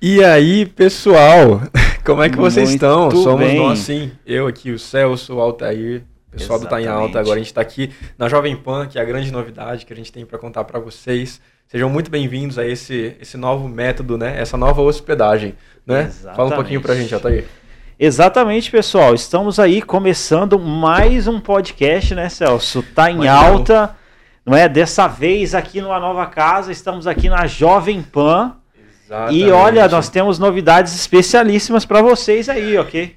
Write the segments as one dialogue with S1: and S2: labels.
S1: E aí, pessoal, como é que vocês
S2: Muito
S1: estão? Somos
S2: bem.
S1: nós, sim. Eu aqui, o Celso, o Altair, o pessoal do Tá em
S2: Exatamente.
S1: Alta. Agora a gente tá aqui na Jovem Pan, que é a grande novidade que a gente tem para contar para vocês. Sejam muito bem-vindos a esse, esse novo método, né? Essa nova hospedagem, né? Fala um pouquinho pra gente, Altair.
S2: Exatamente, pessoal. Estamos aí começando mais um podcast, né, Celso? Tá em
S1: Mais um.
S2: alta, não é? Dessa vez aqui numa nova casa, estamos aqui na Jovem Pan. E olha, nós temos novidades especialíssimas para vocês aí, ok?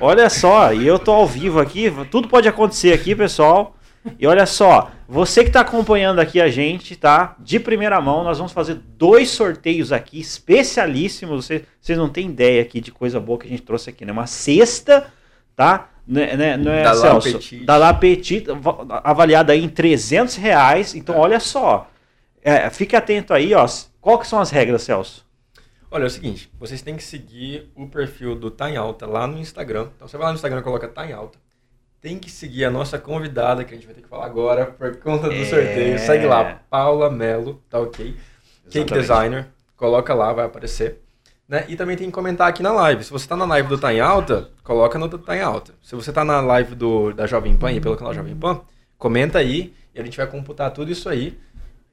S2: Olha só, e eu tô ao vivo aqui, tudo pode acontecer aqui, pessoal. E olha só, você que está acompanhando aqui a gente, tá? De primeira mão, nós vamos fazer dois sorteios aqui especialíssimos. Vocês, vocês não têm ideia aqui de coisa boa que a gente trouxe aqui, né? Uma cesta, tá? Né, né, não é,
S1: Da La
S2: Celso?
S1: Petite.
S2: Da La Petite, va- avaliada em 300 reais. Então, olha só, é, fique atento aí, ó. Qual que são as regras, Celso?
S1: Olha, é o seguinte, vocês têm que seguir o perfil do Tá em Alta lá no Instagram. Então você vai lá no Instagram e coloca Tá em Alta. Tem que seguir a nossa convidada, que a gente vai ter que falar agora, por conta do
S2: É.
S1: sorteio. Segue lá, Paula Melo, tá ok? Cake
S2: Exatamente.
S1: Designer, coloca lá, vai aparecer. Né? E também tem que comentar aqui na live. Se você tá na live do Tá em Alta, coloca no Tá em Alta. Se você tá na live do, da Jovem Pan, e pelo canal Jovem Pan, comenta aí e a gente vai computar tudo isso aí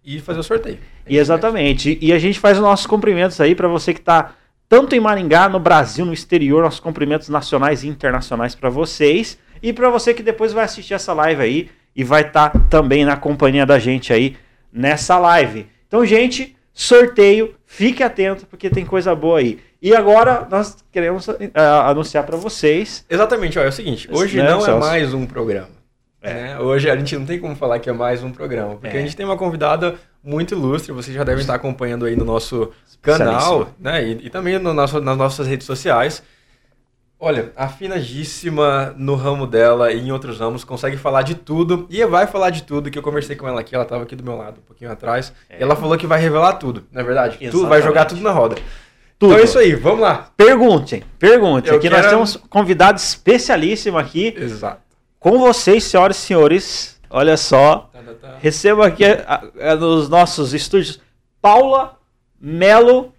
S1: e fazer o sorteio.
S2: E exatamente. E a gente faz os nossos cumprimentos aí para você que está tanto em Maringá, no Brasil, no exterior, nossos cumprimentos nacionais e internacionais para vocês. E para você que depois vai assistir essa live aí e vai estar também na companhia da gente aí nessa live. Então, gente, sorteio, fique atento porque tem coisa boa aí. E agora nós queremos ah, anunciar para vocês.
S1: Exatamente, ó, é o seguinte, hoje
S2: Né,
S1: não é mais um programa.
S2: É.
S1: né? Hoje a gente não tem como falar que é mais um programa, porque
S2: É.
S1: a gente tem uma convidada muito ilustre, vocês já devem estar acompanhando aí no nosso canal, né? E, e também no nosso- nas nossas redes sociais. Olha, afinadíssima no ramo dela e em outros ramos, consegue falar de tudo e vai falar de tudo, que eu conversei com ela aqui, ela estava aqui do meu lado, um pouquinho atrás,
S2: É.
S1: ela falou que vai revelar tudo, não é verdade? Tudo,
S2: Exatamente.
S1: vai jogar tudo na roda.
S2: Tudo.
S1: Então é isso aí, vamos lá.
S2: Perguntem, perguntem.
S1: Eu
S2: Aqui nós
S1: quero-
S2: temos convidado especialíssimo aqui.
S1: Exato.
S2: Com vocês, senhoras e senhores, olha só,
S1: Tá, tá, tá.
S2: recebo aqui a- a- nos nossos estúdios Paula Melo.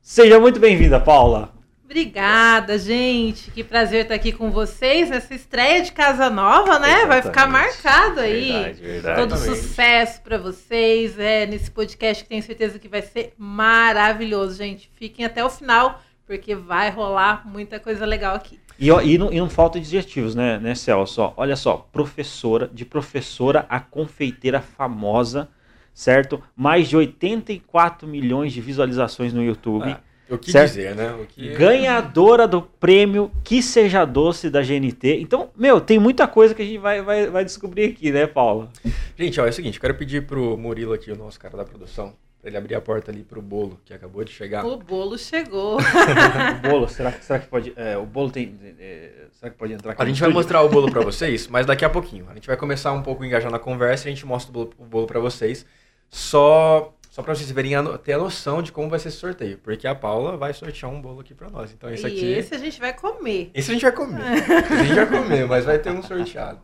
S2: Seja muito bem-vinda, Paula.
S3: Obrigada, gente. Que prazer estar aqui com vocês nessa estreia de Casa Nova, né? Vai ficar
S2: Exatamente.
S3: marcado aí.
S2: Verdade, verdade.
S3: Todo
S1: Exatamente.
S3: sucesso para vocês é, nesse podcast que tenho certeza que vai ser maravilhoso, gente. Fiquem até o final, porque vai rolar muita coisa legal aqui.
S2: E, e não, e não falta adjetivos, né, né, Celso? Olha só, professora, de professora a confeiteira famosa, certo? Mais de 84 milhões de visualizações no YouTube.
S1: Ah, o que
S2: Certo.
S1: dizer, né? Que...
S2: Ganhadora do prêmio Que Seja Doce da GNT. Então, meu, tem muita coisa que a gente vai, vai, vai descobrir aqui, né, Paula?
S1: Gente, ó, é o seguinte, eu quero pedir pro Murilo aqui, o nosso cara da produção, ele abrir a porta ali pro bolo que acabou de chegar.
S3: O bolo chegou.
S2: O bolo, será, que- será que pode. é, o bolo tem. é, será que pode entrar aqui?
S1: A gente vai mostrar o bolo pra vocês, mas daqui a pouquinho. A gente vai começar um pouco a engajar na conversa e a gente mostra o bolo, o bolo pra vocês. Só, só pra vocês verem, a ter a noção de como vai ser esse sorteio. Porque a Paula vai sortear um bolo aqui pra nós. Então esse
S3: e
S1: aqui...
S3: esse a gente vai comer.
S1: Esse a gente vai comer. A gente vai comer, mas vai ter um sorteado.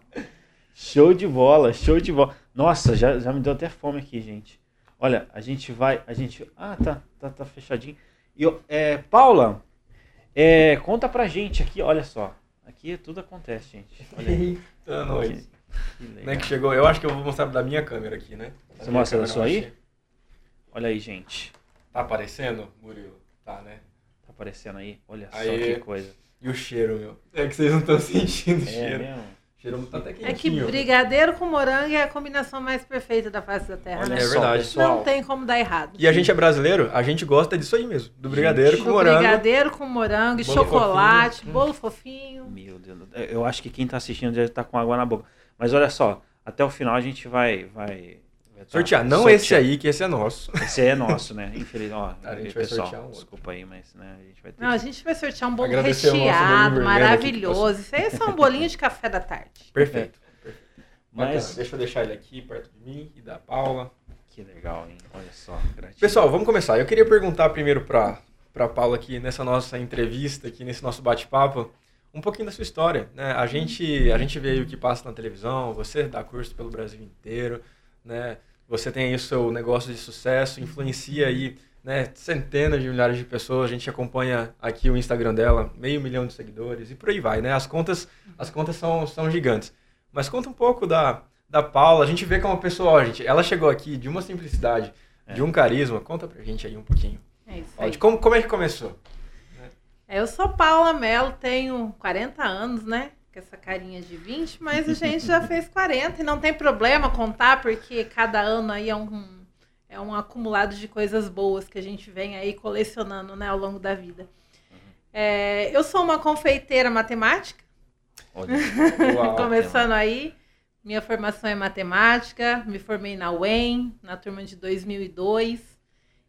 S2: Show de bola, show de bola. Nossa, já, já me deu até fome aqui, gente. Olha, a gente vai. A gente. Ah, tá, tá, tá fechadinho. E, é, Paula, é, conta pra gente aqui, olha só. Aqui tudo acontece, gente. Olha aí.
S1: Eita, nós.
S2: Que, que.
S1: Né, chegou. Eu acho que eu vou mostrar da minha câmera aqui, né? Da
S2: Você mostra da sua aí? Olha aí, gente.
S1: Tá aparecendo, Murilo? Tá, né?
S2: Tá aparecendo aí. Olha só que coisa.
S1: E o cheiro, meu? É que vocês não estão sentindo o
S2: É
S1: cheiro.
S2: mesmo?
S1: Até quentinho.
S3: É que brigadeiro com morango é a combinação mais perfeita da face da terra,
S2: Olha
S3: né?
S1: É verdade.
S2: pessoal.
S3: Não tem como dar errado.
S1: E a gente é brasileiro, a gente gosta disso aí mesmo. Do brigadeiro com
S3: Do
S1: morango.
S3: brigadeiro com morango,
S1: Bolo
S3: chocolate,
S1: fofinho.
S3: bolo fofinho.
S2: Meu Deus. Eu acho que quem tá assistindo já tá com água na boca. Mas olha só, até o final a gente vai, vai tá
S1: Sortear. Não
S2: sortear.
S1: esse aí, que esse é nosso.
S2: Esse aí é nosso, né? Infelizmente. Ó,
S1: A gente
S2: aí,
S1: vai
S2: pessoal,
S1: sortear um outro.
S2: desculpa aí, mas né, a gente vai ter.
S3: Não, a
S2: que-
S3: gente vai sortear um bolo
S1: Agradecer
S3: recheado, maravilhoso. Isso aí é só um bolinho de café da tarde.
S1: Perfeito.
S2: Mas
S1: Mas deixa eu deixar ele aqui perto de mim e da Paula.
S2: que legal, hein? Olha só. gratidão.
S1: Pessoal, vamos começar. Eu queria perguntar primeiro para para Paula aqui nessa nossa entrevista, aqui nesse nosso bate-papo, um pouquinho da sua história, né? A gente a gente vê aí o que passa na televisão, você dá curso pelo Brasil inteiro, né? Você tem aí o seu negócio de sucesso, influencia aí né, centenas de milhares de pessoas, a gente acompanha aqui o Instagram dela, meio milhão de seguidores e por aí vai, né? As contas, as contas são, são gigantes. Mas conta um pouco da, da Paula, a gente vê que é uma pessoa, ó, gente, ela chegou aqui de uma simplicidade, é. de um carisma. Conta pra gente aí um pouquinho.
S3: É isso aí.
S1: Como, como é que começou?
S3: É, eu sou Paula Mello, tenho 40 anos, né? Com essa carinha de 20, mas a gente já fez 40 e não tem problema contar, porque cada ano aí é um é um acumulado de coisas boas que a gente vem aí colecionando né, ao longo da vida. É, eu sou uma confeiteira matemática. Uau, Começando aí. Minha formação é matemática, me formei na UEM, na turma de 2002.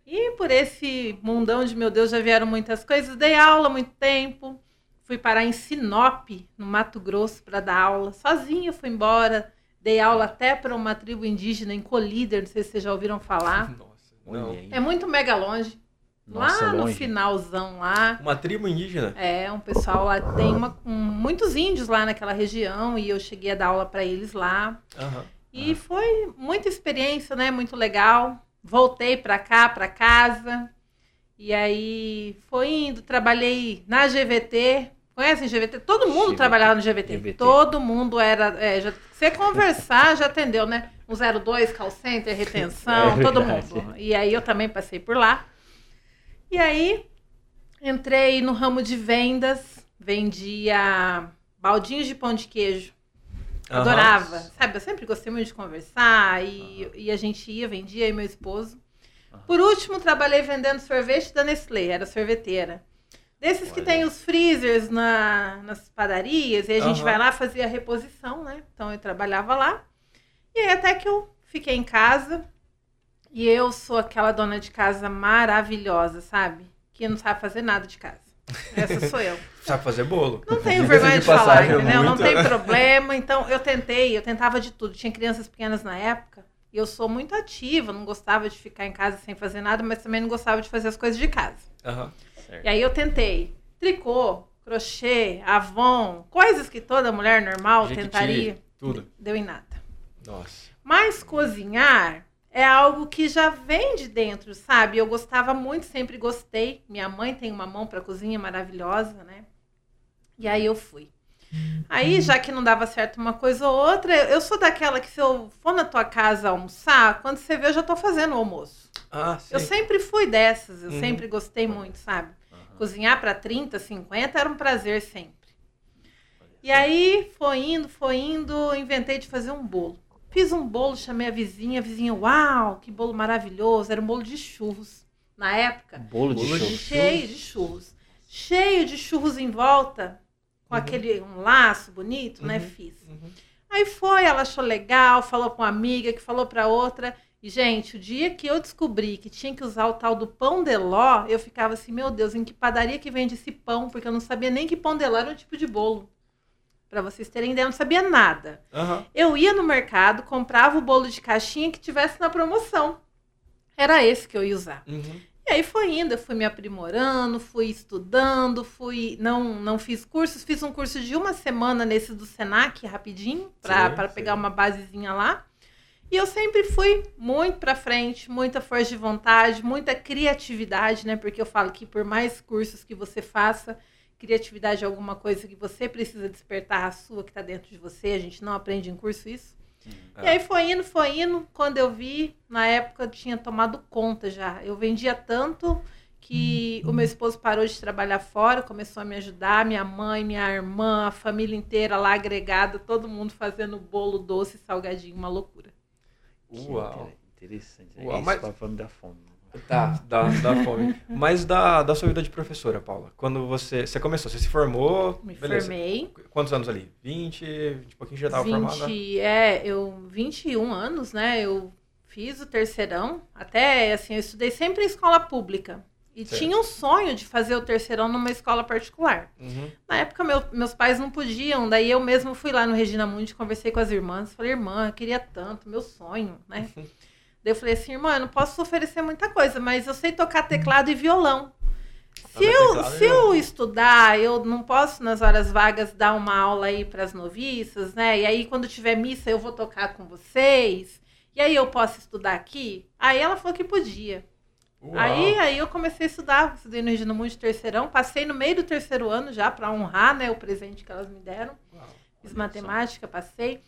S3: E por esse mundão de meu Deus já vieram muitas coisas. Dei aula muito tempo. Fui parar em Sinop, no Mato Grosso, para dar aula. Sozinha fui embora Dei aula até para uma tribo indígena em Colíder, não sei se vocês já ouviram falar.
S1: Nossa, não.
S3: É muito mega longe. Nossa, lá longe. no finalzão lá.
S1: Uma tribo indígena?
S3: É, um pessoal lá tem uma, um, muitos índios lá naquela região e eu cheguei a dar aula para eles lá. Uhum. E uhum. foi muita experiência, né? Muito legal. Voltei para cá, para casa. E aí foi indo, trabalhei na GVT, Conhecem GVT? Todo mundo GVT. trabalhava no GVT. GVT. Todo mundo era. É, já, você conversar, já atendeu, né? 102, call center, retenção, é todo mundo. E aí eu também passei por lá. E aí entrei no ramo de vendas, vendia baldinhos de pão de queijo. Adorava. Uhum. Sabe, eu sempre gostei muito de conversar e, uhum. e a gente ia, vendia, e meu esposo. Por último, trabalhei vendendo sorvete da Nestlé, era sorveteira. Desses Olha. que tem os freezers na, nas padarias, e a gente uhum. vai lá fazer a reposição, né? Então eu trabalhava lá. E aí até que eu fiquei em casa. E eu sou aquela dona de casa maravilhosa, sabe? Que não sabe fazer nada de casa. Essa sou eu.
S1: sabe fazer bolo.
S3: Não tenho vergonha de, falar, entendeu? Não tem problema. Então eu tentei, eu tentava de tudo. Tinha crianças pequenas na época. E eu sou muito ativa, não gostava de ficar em casa sem fazer nada, mas também não gostava de fazer as coisas de casa. Uhum. E aí eu tentei tricô, crochê, avon, coisas que toda mulher normal Jequiti, tentaria.
S1: Tudo.
S3: Deu em nada.
S1: Nossa.
S3: Mas cozinhar é algo que já vem de dentro, sabe? Eu gostava muito, sempre gostei. Minha mãe tem uma mão para cozinha maravilhosa, né? E aí eu fui. Aí, já que não dava certo uma coisa ou outra, eu sou daquela que se eu for na tua casa almoçar, quando você vê, eu já tô fazendo o almoço.
S1: Ah,
S3: eu sempre fui dessas, eu uhum. sempre gostei muito, sabe? Uhum. Cozinhar para 30, 50 era um prazer sempre. E aí foi indo, foi indo, inventei de fazer um bolo. Fiz um bolo, chamei a vizinha, a vizinha, uau, que bolo maravilhoso, era um bolo de churros. Na época,
S2: bolo de churros.
S3: Cheio de churros. Cheio de churros em volta, com uhum. aquele um laço bonito, né? uhum. né? Fiz. Uhum. Aí foi, ela achou legal, falou com uma amiga, que falou para outra. E, gente, o dia que eu descobri que tinha que usar o tal do pão de ló, eu ficava assim, meu Deus, em que padaria que vende esse pão? Porque eu não sabia nem que pão de ló era um tipo de bolo. Para vocês terem ideia, eu não sabia nada. Uhum. Eu ia no mercado, comprava o bolo de caixinha que tivesse na promoção. Era esse que eu ia usar. E aí foi indo, eu fui me aprimorando, fui estudando, fui. Não, não fiz cursos, fiz um curso de uma semana nesse do Senac, rapidinho, para pegar uma basezinha lá. E eu sempre fui muito para frente, muita força de vontade, muita criatividade, né? Porque eu falo que por mais cursos que você faça, criatividade é alguma coisa que você precisa despertar a sua que está dentro de você. A gente não aprende em curso isso. E aí foi indo, foi indo. Quando eu vi, na época eu tinha tomado conta já. Eu vendia tanto que o meu esposo parou de trabalhar fora, começou a me ajudar, minha mãe, minha irmã, a família inteira lá agregada, todo mundo fazendo bolo doce, salgadinho, uma loucura.
S2: Uau. Interessante. Né? Uau, Isso mas... falando da fome.
S1: Tá, da, da fome. Mas da, da sua vida de professora, Paula, quando você, você começou, você se formou...
S3: Me beleza. formei.
S1: Quantos anos ali? 20, 20 pouquinho já estava formada?
S3: É, eu, 21 anos, né, eu fiz o terceirão, até, assim, eu estudei sempre em escola pública. E certo. tinha um sonho de fazer o terceirão numa escola particular. Uhum. Na época, meu, meus pais não podiam, daí eu mesmo fui lá no Regina Mundi, conversei com as irmãs, falei, irmã, eu queria tanto, meu sonho, né? Daí eu falei assim, irmã, eu não posso oferecer muita coisa, mas eu sei tocar teclado e violão. Se eu, se eu estudar, eu não posso nas horas vagas dar uma aula aí para as noviças, né? E aí quando tiver missa eu vou tocar com vocês. E aí eu posso estudar aqui? Aí ela falou que podia. Aí, aí eu comecei a estudar, estudei no Regina Mundi terceirão, passei no meio do terceiro ano já para honrar, né, o presente que elas me deram. Uau, Fiz matemática, passei.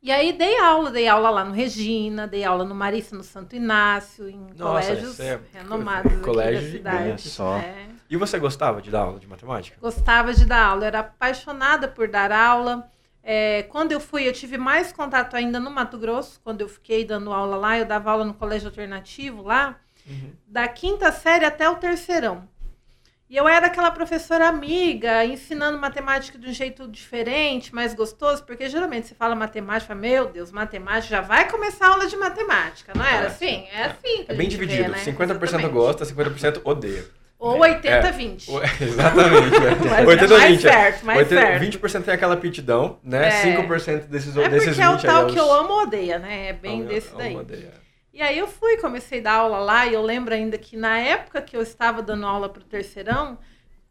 S3: E aí dei aula, dei aula lá no Regina, dei aula no Marista, no Santo Inácio, em Nossa, colégios é renomados colégio aqui da cidade. Só. É.
S1: E você gostava de dar aula de matemática?
S3: Gostava de dar aula, era apaixonada por dar aula. É, quando eu fui, eu tive mais contato ainda no Mato Grosso, quando eu fiquei dando aula lá, eu dava aula no colégio alternativo lá, uhum. da quinta série até o terceirão. E eu era aquela professora amiga, ensinando matemática de um jeito diferente, mais gostoso, porque geralmente você fala matemática, meu Deus, matemática, já vai começar a aula de matemática, não era é, assim? É assim.
S1: É bem dividido, vê, né? 50% Exatamente. gosta, 50% odeia.
S3: Ou 80-20.
S1: É, exatamente. É. 80
S3: mais 20. Certo, mais 80,
S1: certo. 20% tem aquela aptidão, né? É. 5% desses, é desses 20
S3: é o tal que eu amo ou odeia, né? É bem amo, desse daí. Amo, odeia. E aí eu fui, comecei a dar aula lá, e eu lembro ainda que na época que eu estava dando aula para o terceirão,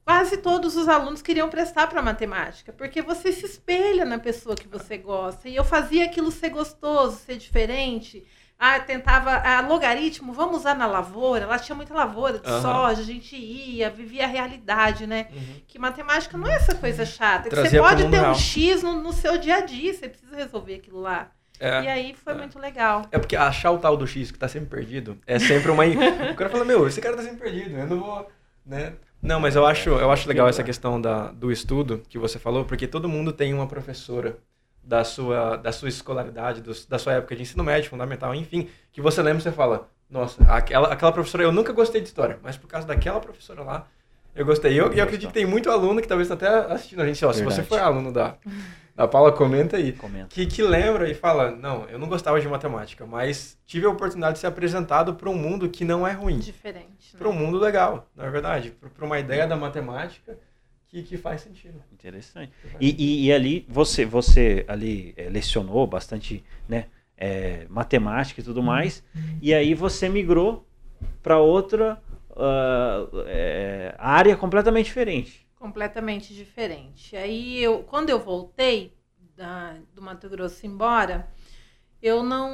S3: quase todos os alunos queriam prestar para matemática, porque você se espelha na pessoa que você gosta. E eu fazia aquilo ser gostoso, ser diferente. Ah, tentava. A logaritmo, vamos usar na lavoura. Lá tinha muita lavoura de uhum. soja, a gente ia, vivia a realidade, né? Uhum. Que matemática não é essa coisa chata. você pode ter um X no, no seu dia a dia, você precisa resolver aquilo lá. É, e aí foi é. muito legal.
S1: É porque achar o tal do X que tá sempre perdido é sempre uma. o cara fala, meu, esse cara tá sempre perdido, eu não vou. Né? Não, mas eu acho, eu acho legal essa questão da, do estudo que você falou, porque todo mundo tem uma professora da sua, da sua escolaridade, do, da sua época de ensino médio, fundamental, enfim, que você lembra e você fala, nossa, aquela, aquela professora, eu nunca gostei de história, mas por causa daquela professora lá, eu gostei. E eu, eu acredito que tem muito aluno que talvez tá até assistindo a gente, ó, se você foi aluno da, a Paula comenta aí. Comenta. Que, que lembra e fala: Não, eu não gostava de matemática, mas tive a oportunidade de ser apresentado para um mundo que não é ruim.
S3: Diferente.
S1: Para um né? mundo legal, na é verdade. Para uma ideia da matemática que, que faz sentido.
S2: Interessante. E, e, e ali, você, você ali é, lecionou bastante né, é, matemática e tudo mais, e aí você migrou para outra uh, é, área completamente diferente
S3: completamente diferente. Aí eu, quando eu voltei da, do Mato Grosso embora, eu não,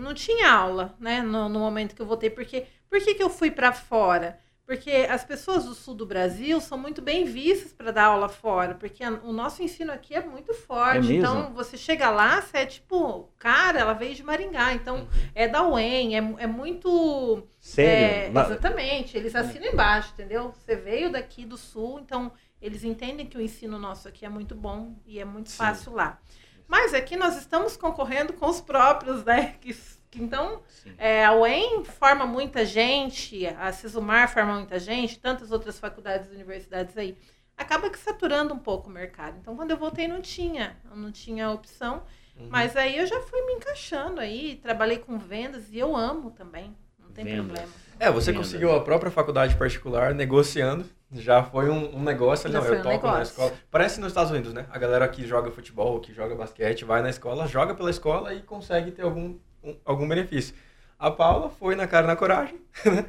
S3: não tinha aula, né? No, no momento que eu voltei, porque por que, que eu fui para fora? Porque as pessoas do sul do Brasil são muito bem vistas para dar aula fora, porque a, o nosso ensino aqui é muito forte. É então, você chega lá, você é tipo, cara, ela veio de Maringá, então uhum. é da UEM, é, é muito.
S2: Sério?
S3: É, exatamente, eles assinam embaixo, entendeu? Você veio daqui do sul, então eles entendem que o ensino nosso aqui é muito bom e é muito Sim. fácil lá. Mas aqui nós estamos concorrendo com os próprios, né? Que então, é, a UEM forma muita gente, a Cisumar forma muita gente, tantas outras faculdades e universidades aí. Acaba que saturando um pouco o mercado. Então, quando eu voltei, não tinha, não tinha opção. Uhum. Mas aí eu já fui me encaixando aí, trabalhei com vendas e eu amo também. Não tem vendas. problema.
S1: É, você vendas. conseguiu a própria faculdade particular negociando. Já foi um, um negócio ali, não, eu um toco negócio. na escola. Parece nos Estados Unidos, né? A galera que joga futebol, que joga basquete, vai na escola, joga pela escola e consegue ter algum um, algum benefício. A Paula foi na cara na coragem, né?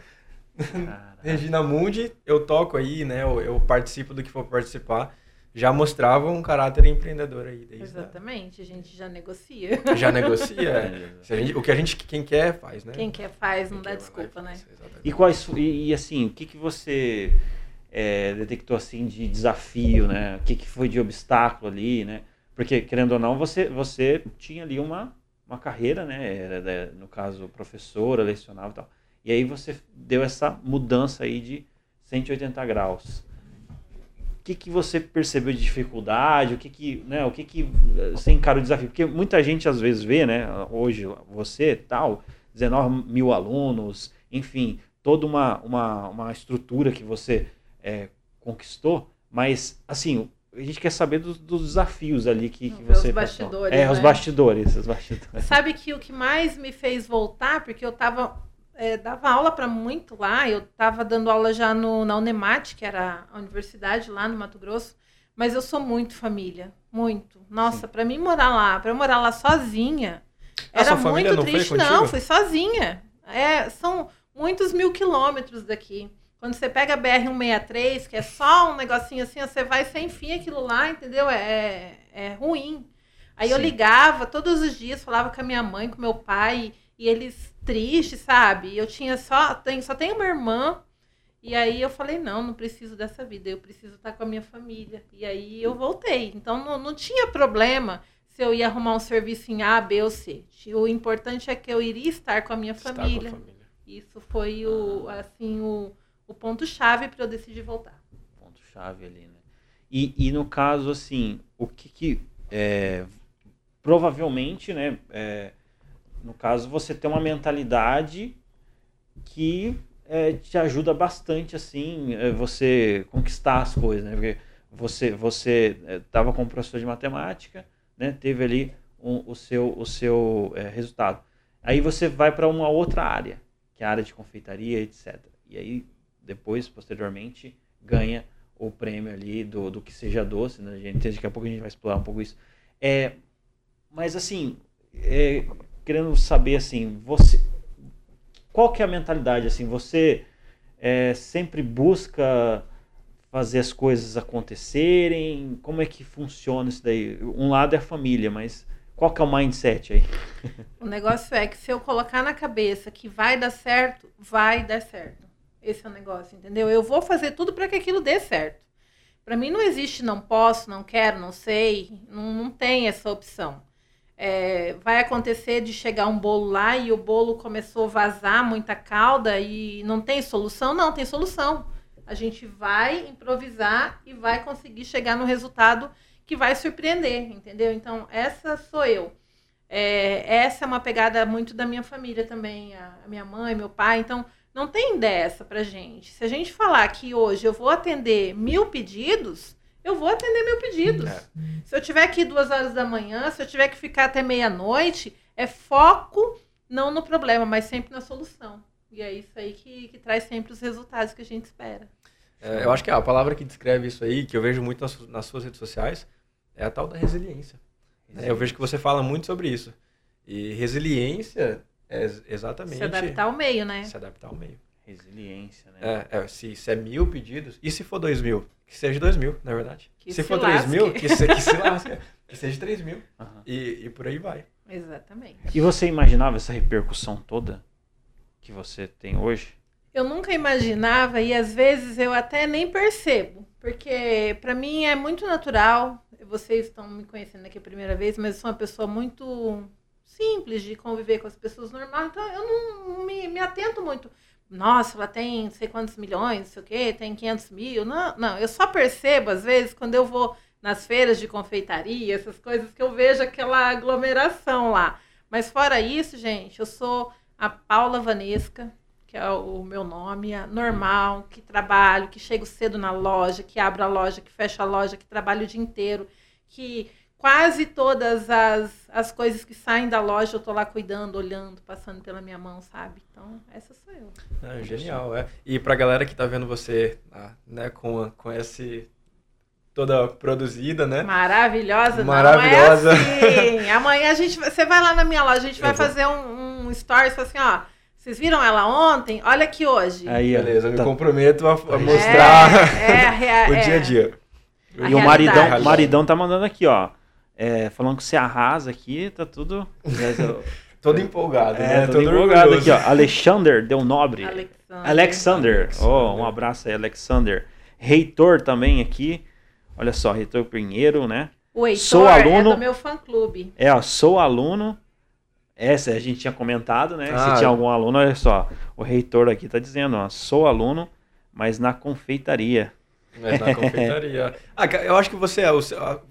S1: Regina Mundi, eu toco aí, né? Eu, eu, participo do que for participar. Já mostrava um caráter empreendedor aí. Desde
S3: Exatamente, a... a gente já negocia.
S1: Já negocia. é. gente, o que a gente, quem quer, faz, né?
S3: Quem quer faz, não quem dá desculpa, né?
S2: e, quais, e, e, assim, o que, que você é, detectou assim de desafio, né? O que, que foi de obstáculo ali, né? Porque, querendo ou não, você, você tinha ali uma uma carreira, né? Era, no caso, professora, lecionava e tal. E aí você deu essa mudança aí de 180 graus. O que, que você percebeu de dificuldade? O que que, né, o que que você encara o desafio? Porque muita gente às vezes vê, né? Hoje você tal, 19 mil alunos, enfim, toda uma, uma, uma estrutura que você é, conquistou, mas assim, a gente quer saber dos, dos desafios ali que, que você.
S3: Os bastidores.
S2: É, né? os bastidores, os bastidores.
S3: Sabe que o que mais me fez voltar, porque eu tava. É, dava aula para muito lá, eu estava dando aula já no, na Unemat, que era a universidade lá no Mato Grosso, mas eu sou muito família, muito. Nossa, para mim morar lá, para morar lá sozinha, ah, era muito não triste. Não, fui sozinha. É, são muitos mil quilômetros daqui. Quando você pega a BR-163, que é só um negocinho assim, você vai sem fim aquilo lá, entendeu? É, é ruim. Aí Sim. eu ligava todos os dias, falava com a minha mãe, com meu pai, E eles tristes, sabe? Eu tinha só, tenho, só tenho uma irmã. E aí eu falei, não, não preciso dessa vida, eu preciso estar com a minha família. E aí eu voltei. Então não, não tinha problema se eu ia arrumar um serviço em A, B ou C. O importante é que eu iria estar com a minha família. A família. Isso foi o, assim, o, o ponto-chave para eu decidir voltar.
S2: Ponto-chave ali, né? E, e no caso, assim, o que, que é, provavelmente, né? É, no caso, você tem uma mentalidade que é, te ajuda bastante, assim, é, você conquistar as coisas, né? Porque você você estava é, com um professor de matemática, né? Teve ali um, o seu o seu é, resultado. Aí você vai para uma outra área, que é a área de confeitaria, etc. E aí depois, posteriormente, ganha o prêmio ali do, do que seja doce, né? A gente, daqui a pouco a gente vai explorar um pouco isso. É, mas assim, é, querendo saber assim, você, qual que é a mentalidade assim? Você é, sempre busca fazer as coisas acontecerem? Como é que funciona isso daí? Um lado é a família, mas qual que é o mindset aí?
S3: O negócio é que se eu colocar na cabeça que vai dar certo, vai dar certo. Esse é o negócio, entendeu? Eu vou fazer tudo para que aquilo dê certo. Para mim não existe não posso, não quero, não sei, não, não tem essa opção. É, vai acontecer de chegar um bolo lá e o bolo começou a vazar muita calda e não tem solução? Não, tem solução. A gente vai improvisar e vai conseguir chegar no resultado que vai surpreender, entendeu? Então, essa sou eu. É, essa é uma pegada muito da minha família também, a, a minha mãe, meu pai. Então, não tem dessa pra gente. Se a gente falar que hoje eu vou atender mil pedidos, eu vou atender mil pedidos. É. Se eu tiver que ir duas horas da manhã, se eu tiver que ficar até meia-noite, é foco não no problema, mas sempre na solução. E é isso aí que, que traz sempre os resultados que a gente espera.
S1: É, eu acho que a palavra que descreve isso aí, que eu vejo muito nas, nas suas redes sociais, é a tal da resiliência. É, eu vejo que você fala muito sobre isso. E resiliência é exatamente. Se
S3: adaptar ao meio, né?
S1: Se adaptar ao meio.
S2: Resiliência, né?
S1: É, é se, se, é mil pedidos, e se for dois mil? Que seja dois mil, na verdade. Que se, se for três mil, que, se, que se lasca. Que seja três mil. Uhum. E, e por aí vai.
S3: Exatamente.
S2: E você imaginava essa repercussão toda que você tem hoje?
S3: Eu nunca imaginava e às vezes eu até nem percebo, porque para mim é muito natural. Vocês estão me conhecendo aqui a primeira vez, mas eu sou uma pessoa muito simples de conviver com as pessoas normais, então eu não me, me atento muito. Nossa, ela tem não sei quantos milhões, não sei o quê, tem 500 mil. Não, não, eu só percebo, às vezes, quando eu vou nas feiras de confeitaria, essas coisas, que eu vejo aquela aglomeração lá. Mas fora isso, gente, eu sou a Paula Vanesca, que é o meu nome, é normal, que trabalho, que chego cedo na loja, que abro a loja, que fecho a loja, que trabalho o dia inteiro, que quase todas as, as coisas que saem da loja eu tô lá cuidando, olhando, passando pela minha mão, sabe? Então, essa sou eu.
S1: É, genial, é. E pra galera que tá vendo você, ah, né, com, com esse toda produzida, né?
S3: Maravilhosa, Maravilhosa. não é assim. Amanhã a gente, você vai lá na minha loja, a gente vai fazer um, um stories assim, ó, vocês viram ela ontem? Olha aqui hoje.
S1: Aí, beleza, eu me tá. comprometo a, a mostrar é, é, o dia a dia.
S2: e o maridão, maridão tá mandando aqui, ó. É, falando que você arrasa aqui, tá tudo.
S1: todo empolgado,
S2: é,
S1: né?
S2: Todo, todo empolgado aqui, ó. Alexander Del Nobre. Alexander. Alexander. Oh, um abraço aí, Alexander. Reitor também aqui. Olha só, Reitor Pinheiro, né?
S3: O Heitor sou aluno, é do meu fã-clube.
S2: É, ó, sou aluno. Essa a gente tinha comentado, né? Ah, Se tinha algum aluno, olha só. O reitor aqui tá dizendo, ó, sou aluno, mas na confeitaria.
S1: Mas na confeitaria. ah, eu acho que você é.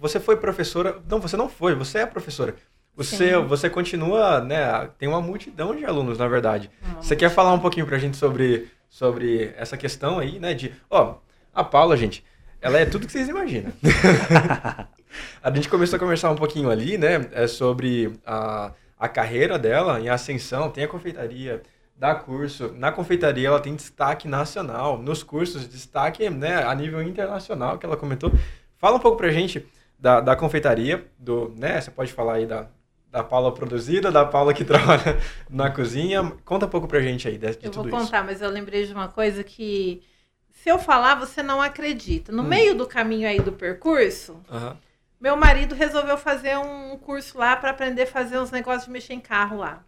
S1: Você foi professora. Não, você não foi, você é professora. Você, você continua, né? Tem uma multidão de alunos, na verdade. você quer falar um pouquinho pra gente sobre, sobre essa questão aí, né? De. Ó, a Paula, gente, ela é tudo que vocês imaginam. a gente começou a conversar um pouquinho ali, né? É sobre a, a carreira dela em ascensão, tem a confeitaria dá curso. Na confeitaria ela tem destaque nacional, nos cursos destaque né, a nível internacional que ela comentou. Fala um pouco pra gente da, da confeitaria, do, né, você pode falar aí da, da Paula produzida, da Paula que trabalha na cozinha. Conta um pouco pra gente aí de, de
S3: eu
S1: tudo
S3: isso. Eu vou contar, mas eu lembrei de uma coisa que se eu falar, você não acredita. No hum. meio do caminho aí do percurso, uhum. meu marido resolveu fazer um curso lá para aprender a fazer uns negócios de mexer em carro lá.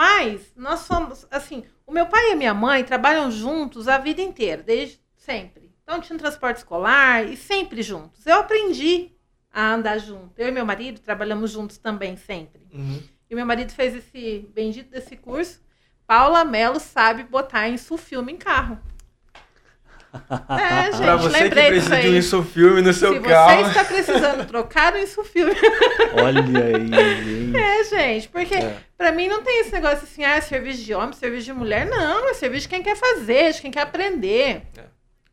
S3: Mas nós somos, assim, o meu pai e a minha mãe trabalham juntos a vida inteira, desde sempre. Então tinha um transporte escolar e sempre juntos. Eu aprendi a andar junto. Eu e meu marido trabalhamos juntos também sempre. Uhum. E meu marido fez esse bendito desse curso. Paula Mello sabe botar insufilme em carro.
S1: É, gente, pra você que precisa de um insufilme no seu Se carro.
S3: Se você está precisando trocar o insufilme.
S2: Olha aí, gente.
S3: É, gente, porque é. pra mim não tem esse negócio assim, ah, é serviço de homem, serviço de mulher. Não, é serviço de quem quer fazer, de quem quer aprender. É.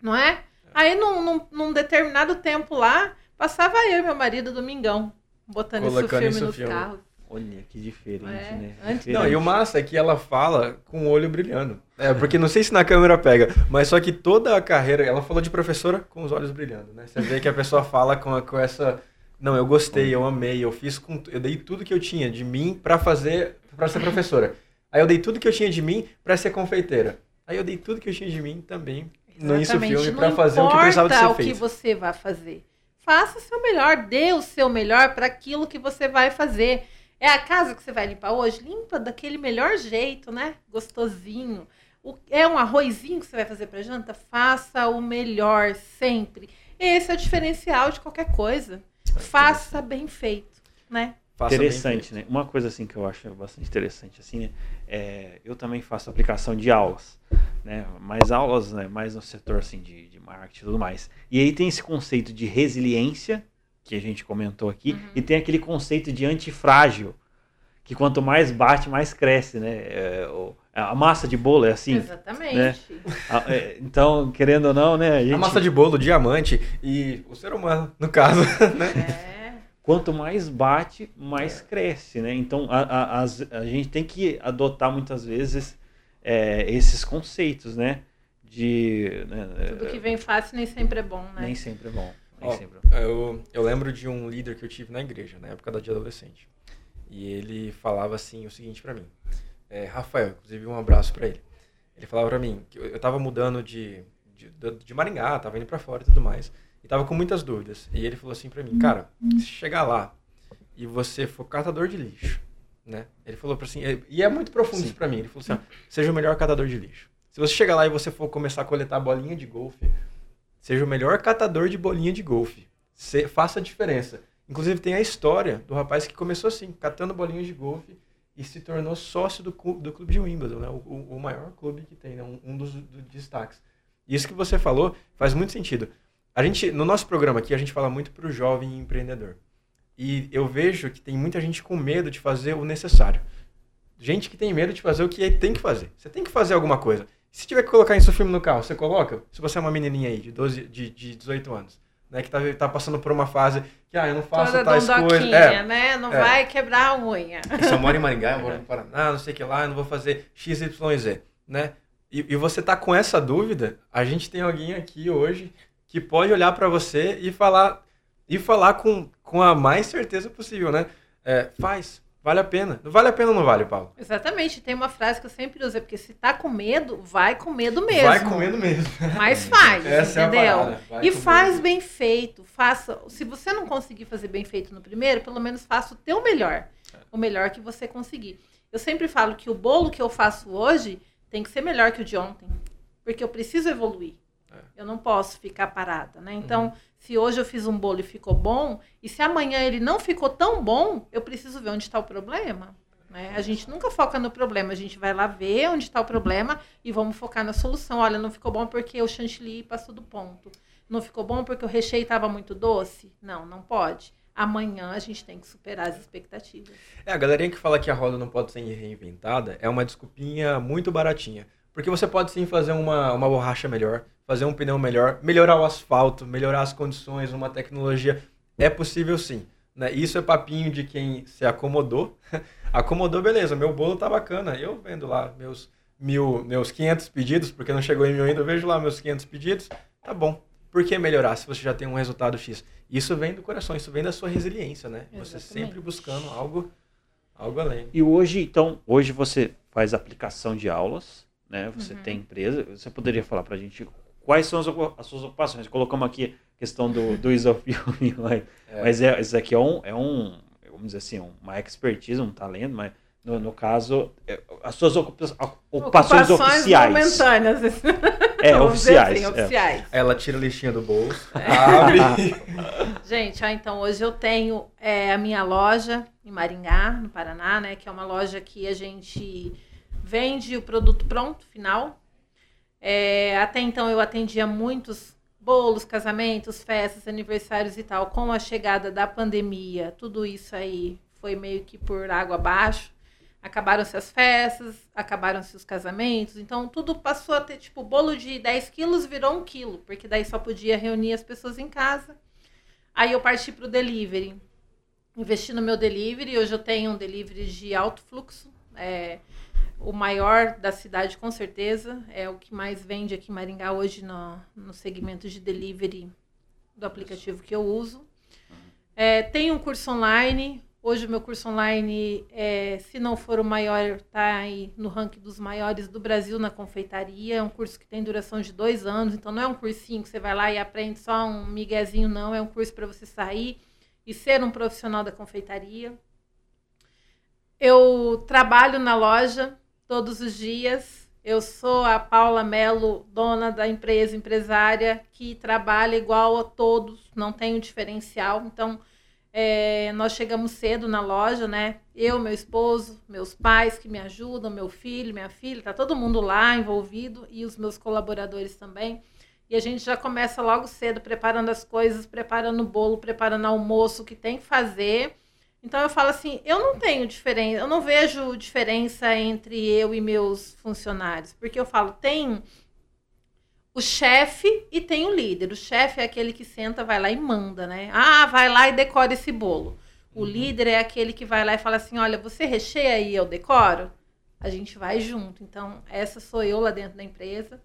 S3: Não é? é? Aí, num, num, num, determinado tempo lá, passava eu e meu marido domingão, botando Colocando insufilme nos carros.
S2: Olha, que diferente, é, né?
S1: Antes... Não, e o massa é que ela fala com o olho brilhando. É, porque não sei se na câmera pega, mas só que toda a carreira, ela falou de professora com os olhos brilhando, né? Você vê que a pessoa fala com, com essa. Não, eu gostei, eu amei, eu fiz com. Eu dei tudo que eu tinha de mim para fazer. para ser professora. Aí eu dei tudo que eu tinha de mim para ser confeiteira. Aí eu dei tudo que eu tinha de mim também no Isso Filme para fazer o que precisava de ser feito.
S3: o que você vai fazer. Faça o seu melhor, dê o seu melhor para aquilo que você vai fazer. É a casa que você vai limpar hoje? Limpa daquele melhor jeito, né? Gostosinho. O, é um arrozinho que você vai fazer para janta? Faça o melhor sempre. Esse é o diferencial de qualquer coisa. Faça bem feito, né?
S2: Faça interessante, né? Uma coisa assim que eu acho bastante interessante assim, né? É, eu também faço aplicação de aulas, né? Mais aulas, né? Mais no setor assim de, de marketing e tudo mais. E aí tem esse conceito de resiliência que a gente comentou aqui, uhum. e tem aquele conceito de antifrágil, que quanto mais bate, mais cresce, né? É, a massa de bolo é assim.
S3: Exatamente. Né?
S2: É, então, querendo ou não, né?
S1: A, gente... a, massa de bolo, diamante e o ser humano, no caso, né? É.
S2: Quanto mais bate, mais é. cresce, né? Então, a, a, a, a, gente tem que adotar muitas vezes é, esses conceitos, né? De,
S3: né? Tudo que vem fácil nem sempre é bom, né?
S2: Nem sempre é bom.
S1: Oh, eu, eu lembro de um líder que eu tive na igreja, na época da dia adolescente. E ele falava assim o seguinte para mim. É, Rafael, inclusive um abraço para ele. Ele falava para mim que eu, eu tava mudando de, de, de Maringá, tava indo para fora e tudo mais. E tava com muitas dúvidas. E ele falou assim para mim, cara, se chegar lá e você for catador de lixo, né? Ele falou para assim, e é muito profundo Sim. isso para mim. Ele falou assim, seja o melhor catador de lixo. Se você chegar lá e você for começar a coletar bolinha de golfe, Seja o melhor catador de bolinha de golfe. Se, faça a diferença. Inclusive tem a história do rapaz que começou assim, catando bolinhas de golfe e se tornou sócio do, do clube de Wimbledon, né? o, o maior clube que tem, né? um, um dos, destaques. Isso que você falou faz muito sentido. A gente, no nosso programa aqui, a gente fala muito para o jovem empreendedor. E eu vejo que tem muita gente com medo de fazer o necessário. Gente que tem medo de fazer o que tem que fazer. Você tem que fazer alguma coisa. Se tiver que colocar isso filme no carro, você coloca? Se você é uma menininha aí de, 12, de, de 18 anos, né, que tá, tá passando por uma fase que, ah, eu não faço Toda tais coisas.
S3: É, né? Não é. vai quebrar a unha.
S1: Se eu moro em Maringá, eu moro no Paraná, não sei o que lá, eu não vou fazer X, Y, Z, né? E, e você tá com essa dúvida, a gente tem alguém aqui hoje que pode olhar para você e falar e falar com, com a mais certeza possível, né? É, faz, Vale a pena. Não vale a pena ou não vale, Paulo?
S3: Exatamente. Tem uma frase que eu sempre uso, é porque se tá com medo, vai com medo mesmo.
S1: Vai com medo mesmo.
S3: Mas faz, Essa entendeu? É e faz medo. bem feito. Faça. Se você não conseguir fazer bem feito no primeiro, pelo menos faça o teu melhor. É. O melhor que você conseguir. Eu sempre falo que o bolo que eu faço hoje tem que ser melhor que o de ontem. Porque eu preciso evoluir. É. Eu não posso ficar parada, né? Então, uhum se hoje eu fiz um bolo e ficou bom, e se amanhã ele não ficou tão bom, eu preciso ver onde está o problema. Né? A gente nunca foca no problema, a gente vai lá ver onde está o problema e vamos focar na solução. Olha, não ficou bom porque o chantilly passou do ponto. Não ficou bom porque o recheio estava muito doce? Não, não pode. Amanhã a gente tem que superar as expectativas.
S1: É, a galerinha que fala que a roda não pode ser reinventada é uma desculpinha muito baratinha. Porque você pode sim fazer uma, uma borracha melhor, fazer um pneu melhor, melhorar o asfalto, melhorar as condições, uma tecnologia. É possível sim. Né? Isso é papinho de quem se acomodou. acomodou, beleza, meu bolo tá bacana. Eu vendo lá meus, mil, meus 500 pedidos, porque não chegou em mil ainda, eu vejo lá meus 500 pedidos. Tá bom. Por que melhorar se você já tem um resultado X? Isso vem do coração, isso vem da sua resiliência, né? Exatamente. Você sempre buscando algo, algo além.
S2: E hoje, então, hoje você faz aplicação de aulas, né? Você uhum. tem empresa. Você poderia falar para a gente quais são as, as, suas ocupações. Colocamos aqui a questão do, do isofilme, mas, é. mas é, isso aqui é um, é um, vamos dizer assim, uma expertise, um talento, mas No, no caso, é, as suas ocupações, ocupações oficiais.
S3: momentâneas.
S2: É, oficiais. Assim,
S3: é. oficiais.
S1: Ela tira a listinha do bolso, é. abre.
S3: Gente, ah, então hoje eu tenho é, a minha loja em Maringá, no Paraná, né? Que é uma loja que a gente vende o produto pronto, final. É, até então eu atendia muitos bolos, casamentos, festas, aniversários e tal. Com a chegada da pandemia, tudo isso aí foi meio que por água abaixo acabaram-se as festas, acabaram-se os casamentos, então tudo passou a ter, tipo, bolo de 10 quilos virou um quilo, porque daí só podia reunir as pessoas em casa. Aí eu parti para o delivery, investi no meu delivery, hoje eu tenho um delivery de alto fluxo, é o maior da cidade com certeza, é o que mais vende aqui em Maringá hoje no, no segmento de delivery do aplicativo que eu uso. É, tem um curso online, Hoje o meu curso online, é, se não for o maior, está aí no ranking dos maiores do Brasil na confeitaria. É um curso que tem duração de dois anos, então não é um cursinho que você vai lá e aprende só um miguezinho, não. É um curso para você sair e ser um profissional da confeitaria. Eu trabalho na loja todos os dias. Eu sou a Paula Melo, dona da empresa, empresária, que trabalha igual a todos, não um diferencial. Então, é, nós chegamos cedo na loja, né? Eu, meu esposo, meus pais que me ajudam, meu filho, minha filha, tá todo mundo lá envolvido e os meus colaboradores também. E a gente já começa logo cedo preparando as coisas, preparando o bolo, preparando o almoço que tem que fazer. Então eu falo assim, eu não tenho diferença, eu não vejo diferença entre eu e meus funcionários, porque eu falo, tem o chefe e tem o líder. O chefe é aquele que senta, vai lá e manda, né? Ah, vai lá e decora esse bolo. O uhum. líder é aquele que vai lá e fala assim: olha, você recheia aí, eu decoro. A gente vai junto. Então, essa sou eu lá dentro da empresa.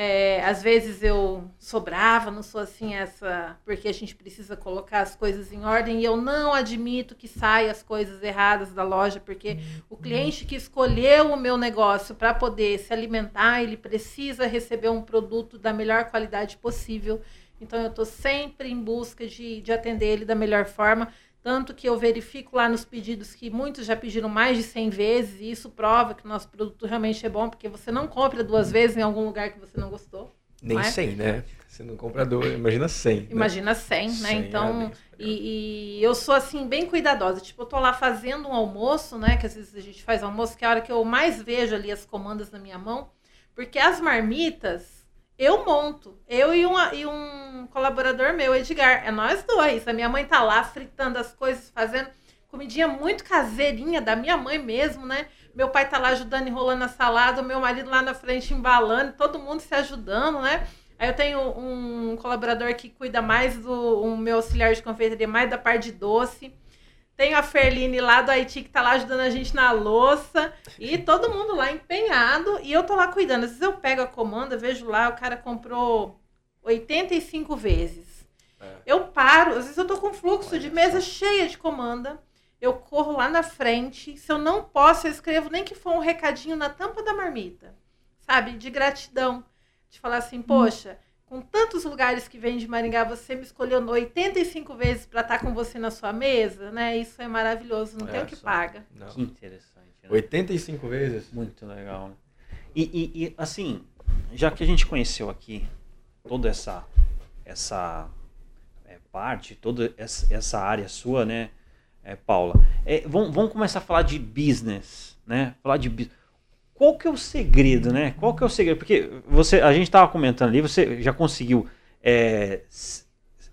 S3: É, às vezes eu sobrava, não sou assim essa, porque a gente precisa colocar as coisas em ordem e eu não admito que saia as coisas erradas da loja, porque o cliente que escolheu o meu negócio para poder se alimentar, ele precisa receber um produto da melhor qualidade possível. Então eu estou sempre em busca de, de atender ele da melhor forma. Tanto que eu verifico lá nos pedidos que muitos já pediram mais de 100 vezes, e isso prova que o nosso produto realmente é bom, porque você não compra duas vezes em algum lugar que você não gostou.
S1: Nem
S3: não é?
S1: 100, né? Você não compra duas, imagina 100. Né?
S3: Imagina 100, 100 né? Então, é e, e, eu sou assim, bem cuidadosa. Tipo, eu tô lá fazendo um almoço, né? Que às vezes a gente faz almoço, que é a hora que eu mais vejo ali as comandas na minha mão, porque as marmitas eu monto. Eu e, uma, e um colaborador meu, Edgar. É nós dois. A minha mãe tá lá fritando as coisas, fazendo comidinha muito caseirinha da minha mãe mesmo, né? Meu pai tá lá ajudando, enrolando a salada, o meu marido lá na frente embalando, todo mundo se ajudando, né? Aí eu tenho um colaborador que cuida mais do um meu auxiliar de confeitaria, mais da parte de doce. Tenho a Ferline lá do Haiti que tá lá ajudando a gente na louça. E todo mundo lá empenhado. E eu tô lá cuidando. Às vezes eu pego a comanda, vejo lá, o cara comprou 85 vezes. É. Eu paro, às vezes eu tô com fluxo Olha de mesa só. cheia de comanda. Eu corro lá na frente. Se eu não posso, eu escrevo nem que for um recadinho na tampa da marmita. Sabe? De gratidão. De falar assim, poxa com tantos lugares que vem de Maringá, você me escolheu 85 vezes para estar tá com você na sua mesa, né? Isso é maravilhoso, não é, tem o que paga.
S2: Não. Que interessante. Né?
S1: 85 vezes?
S2: Muito legal. E, e, e, assim, já que a gente conheceu aqui toda essa essa é, parte, toda essa, essa área sua, né, é, Paula? É, vamos, vamos começar a falar de business, né? Falar de business qual que é o segredo, né? Qual que é o segredo? Porque você, a gente estava comentando ali, você já conseguiu é,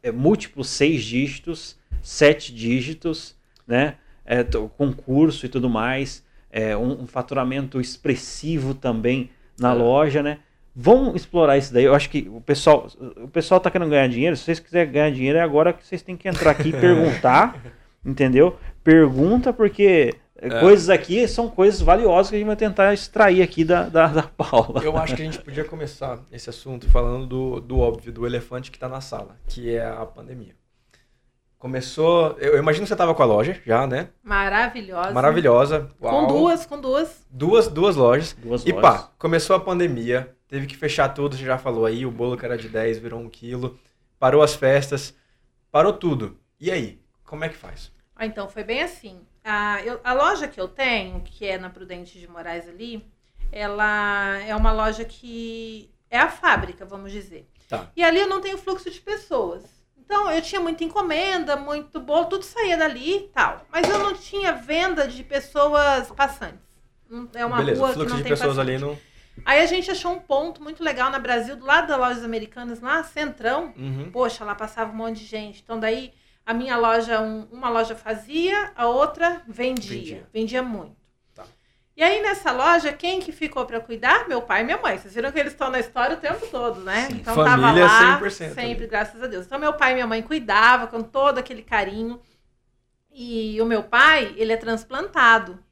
S2: é, múltiplos seis dígitos, sete dígitos, né? É, concurso e tudo mais, é, um, um, faturamento expressivo também na é. loja, né? Vamos explorar isso daí. Eu acho que o pessoal, o pessoal tá querendo ganhar dinheiro. Se vocês quiserem ganhar dinheiro, é agora que vocês têm que entrar aqui e perguntar, entendeu? Pergunta porque é. Coisas aqui são coisas valiosas que a gente vai tentar extrair aqui da, da, da Paula.
S1: Eu acho que a gente podia começar esse assunto falando do, do óbvio, do elefante que está na sala, que é a pandemia. Começou. Eu imagino que você estava com a loja já, né?
S3: Maravilhosa.
S1: Maravilhosa.
S3: Uau. Com duas, com duas.
S1: Duas, duas lojas.
S2: Duas
S1: e lojas. pá, começou a pandemia, teve que fechar tudo, você já falou aí, o bolo que era de 10 virou um quilo, parou as festas, parou tudo. E aí, como é que faz?
S3: Ah, então, foi bem assim a, eu, a loja que eu tenho, que é na Prudente de Moraes ali, ela é uma loja que é a fábrica, vamos dizer. Tá. E ali eu não tenho fluxo de pessoas. Então eu tinha muita encomenda, muito bolo, tudo saía dali e tal. Mas eu não tinha venda de pessoas passantes. É uma Beleza, rua fluxo que não de tem pessoas passante. ali não. Aí a gente achou um ponto muito legal na Brasil, do lado das lojas americanas, lá, Centrão. Uhum. Poxa, lá passava um monte de gente. Então daí a minha loja, um, uma loja fazia, a outra vendia. Vendia, vendia muito. Tá. E aí nessa loja, quem que ficou para cuidar? Meu pai e minha mãe. Vocês viram que eles estão na história o tempo todo, né?
S1: Sim. Então Família tava lá 100%,
S3: sempre, né? graças a Deus. Então meu pai e minha mãe cuidavam com todo aquele carinho. E o meu pai, ele é transplantado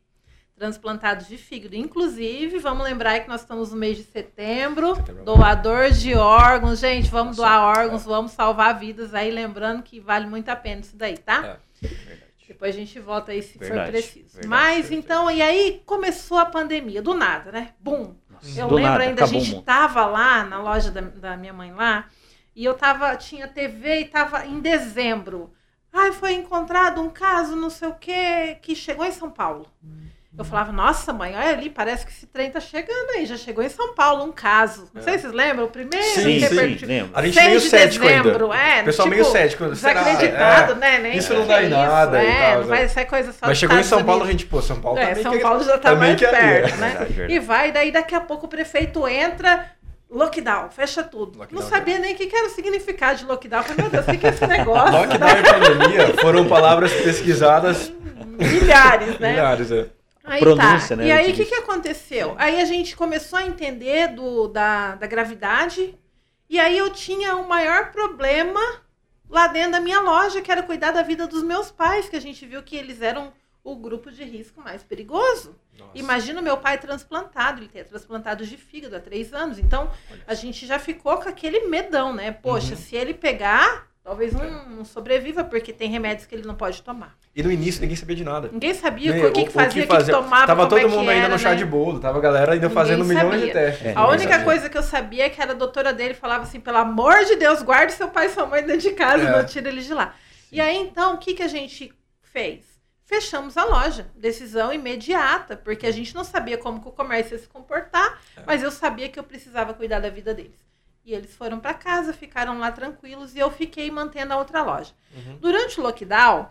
S3: transplantados de fígado. Inclusive, vamos lembrar que nós estamos no mês de setembro, setembro. doador de órgãos. Gente, vamos Nossa, doar órgãos, é. vamos salvar vidas aí, lembrando que vale muito a pena isso daí, tá? É, verdade. Depois a gente volta aí se verdade, for preciso. Verdade, Mas então, e aí começou a pandemia, do nada, né? Bum! Nossa, eu lembro nada, ainda, a gente tava lá na loja da, da minha mãe lá, e eu tava, tinha TV e tava em dezembro. Ai, foi encontrado um caso, não sei o quê, que chegou em São Paulo. Hum. Eu falava, nossa, mãe, olha ali, parece que esse trem tá chegando aí. Já chegou em São Paulo um caso. Não é. sei se vocês lembram, o primeiro.
S1: Sim, sim, lembro. A gente meio de cético dezembro, ainda. É, pessoal tipo, meio cético.
S3: Desacreditado, é, né? Nem
S1: isso não dá em nada e é, tal.
S3: Vai ser coisa só
S1: Mas chegou em São Unidos. Paulo, a gente, pô, São Paulo
S3: é,
S1: tá
S3: São Paulo já tá, tá mais perto, né? Verdade, verdade. E vai, daí daqui a pouco o prefeito entra, Lockdown, fecha tudo. Lockdown, não sabia nem o que era o significado de lockdown. Falei, meu Deus, o que é esse negócio?
S1: lockdown e pandemia foram palavras pesquisadas.
S3: Milhares, né?
S1: Milhares, é.
S3: Aí pronúncia, tá. né? E aí, o que, que aconteceu? Aí a gente começou a entender do, da, da gravidade. E aí eu tinha o maior problema lá dentro da minha loja, que era cuidar da vida dos meus pais, que a gente viu que eles eram o grupo de risco mais perigoso. Nossa. Imagina o meu pai transplantado, ele ter transplantado de fígado há três anos. Então, a gente já ficou com aquele medão, né? Poxa, uhum. se ele pegar, Talvez não, não, sobreviva, porque tem remédios que ele não pode tomar.
S1: E no início ninguém sabia de nada.
S3: Ninguém sabia o, que, que fazia, o que, que, tomava,
S1: Tava todo
S3: é
S1: mundo
S3: ainda
S1: no chá
S3: né?
S1: de bolo, tava a galera ainda ninguém fazendo sabia. milhões de testes. É,
S3: a única sabia. coisa que eu sabia é que era a doutora dele falava assim, pelo amor de Deus, guarde seu pai e sua mãe dentro de casa, é. não tira eles de lá. Sim. E aí, então, o que, que a gente fez? Fechamos a loja. Decisão imediata, porque a gente não sabia como o comércio ia se comportar, é. mas eu sabia que eu precisava cuidar da vida deles. E eles foram para casa, ficaram lá tranquilos e eu fiquei mantendo a outra loja. Uhum. Durante o lockdown,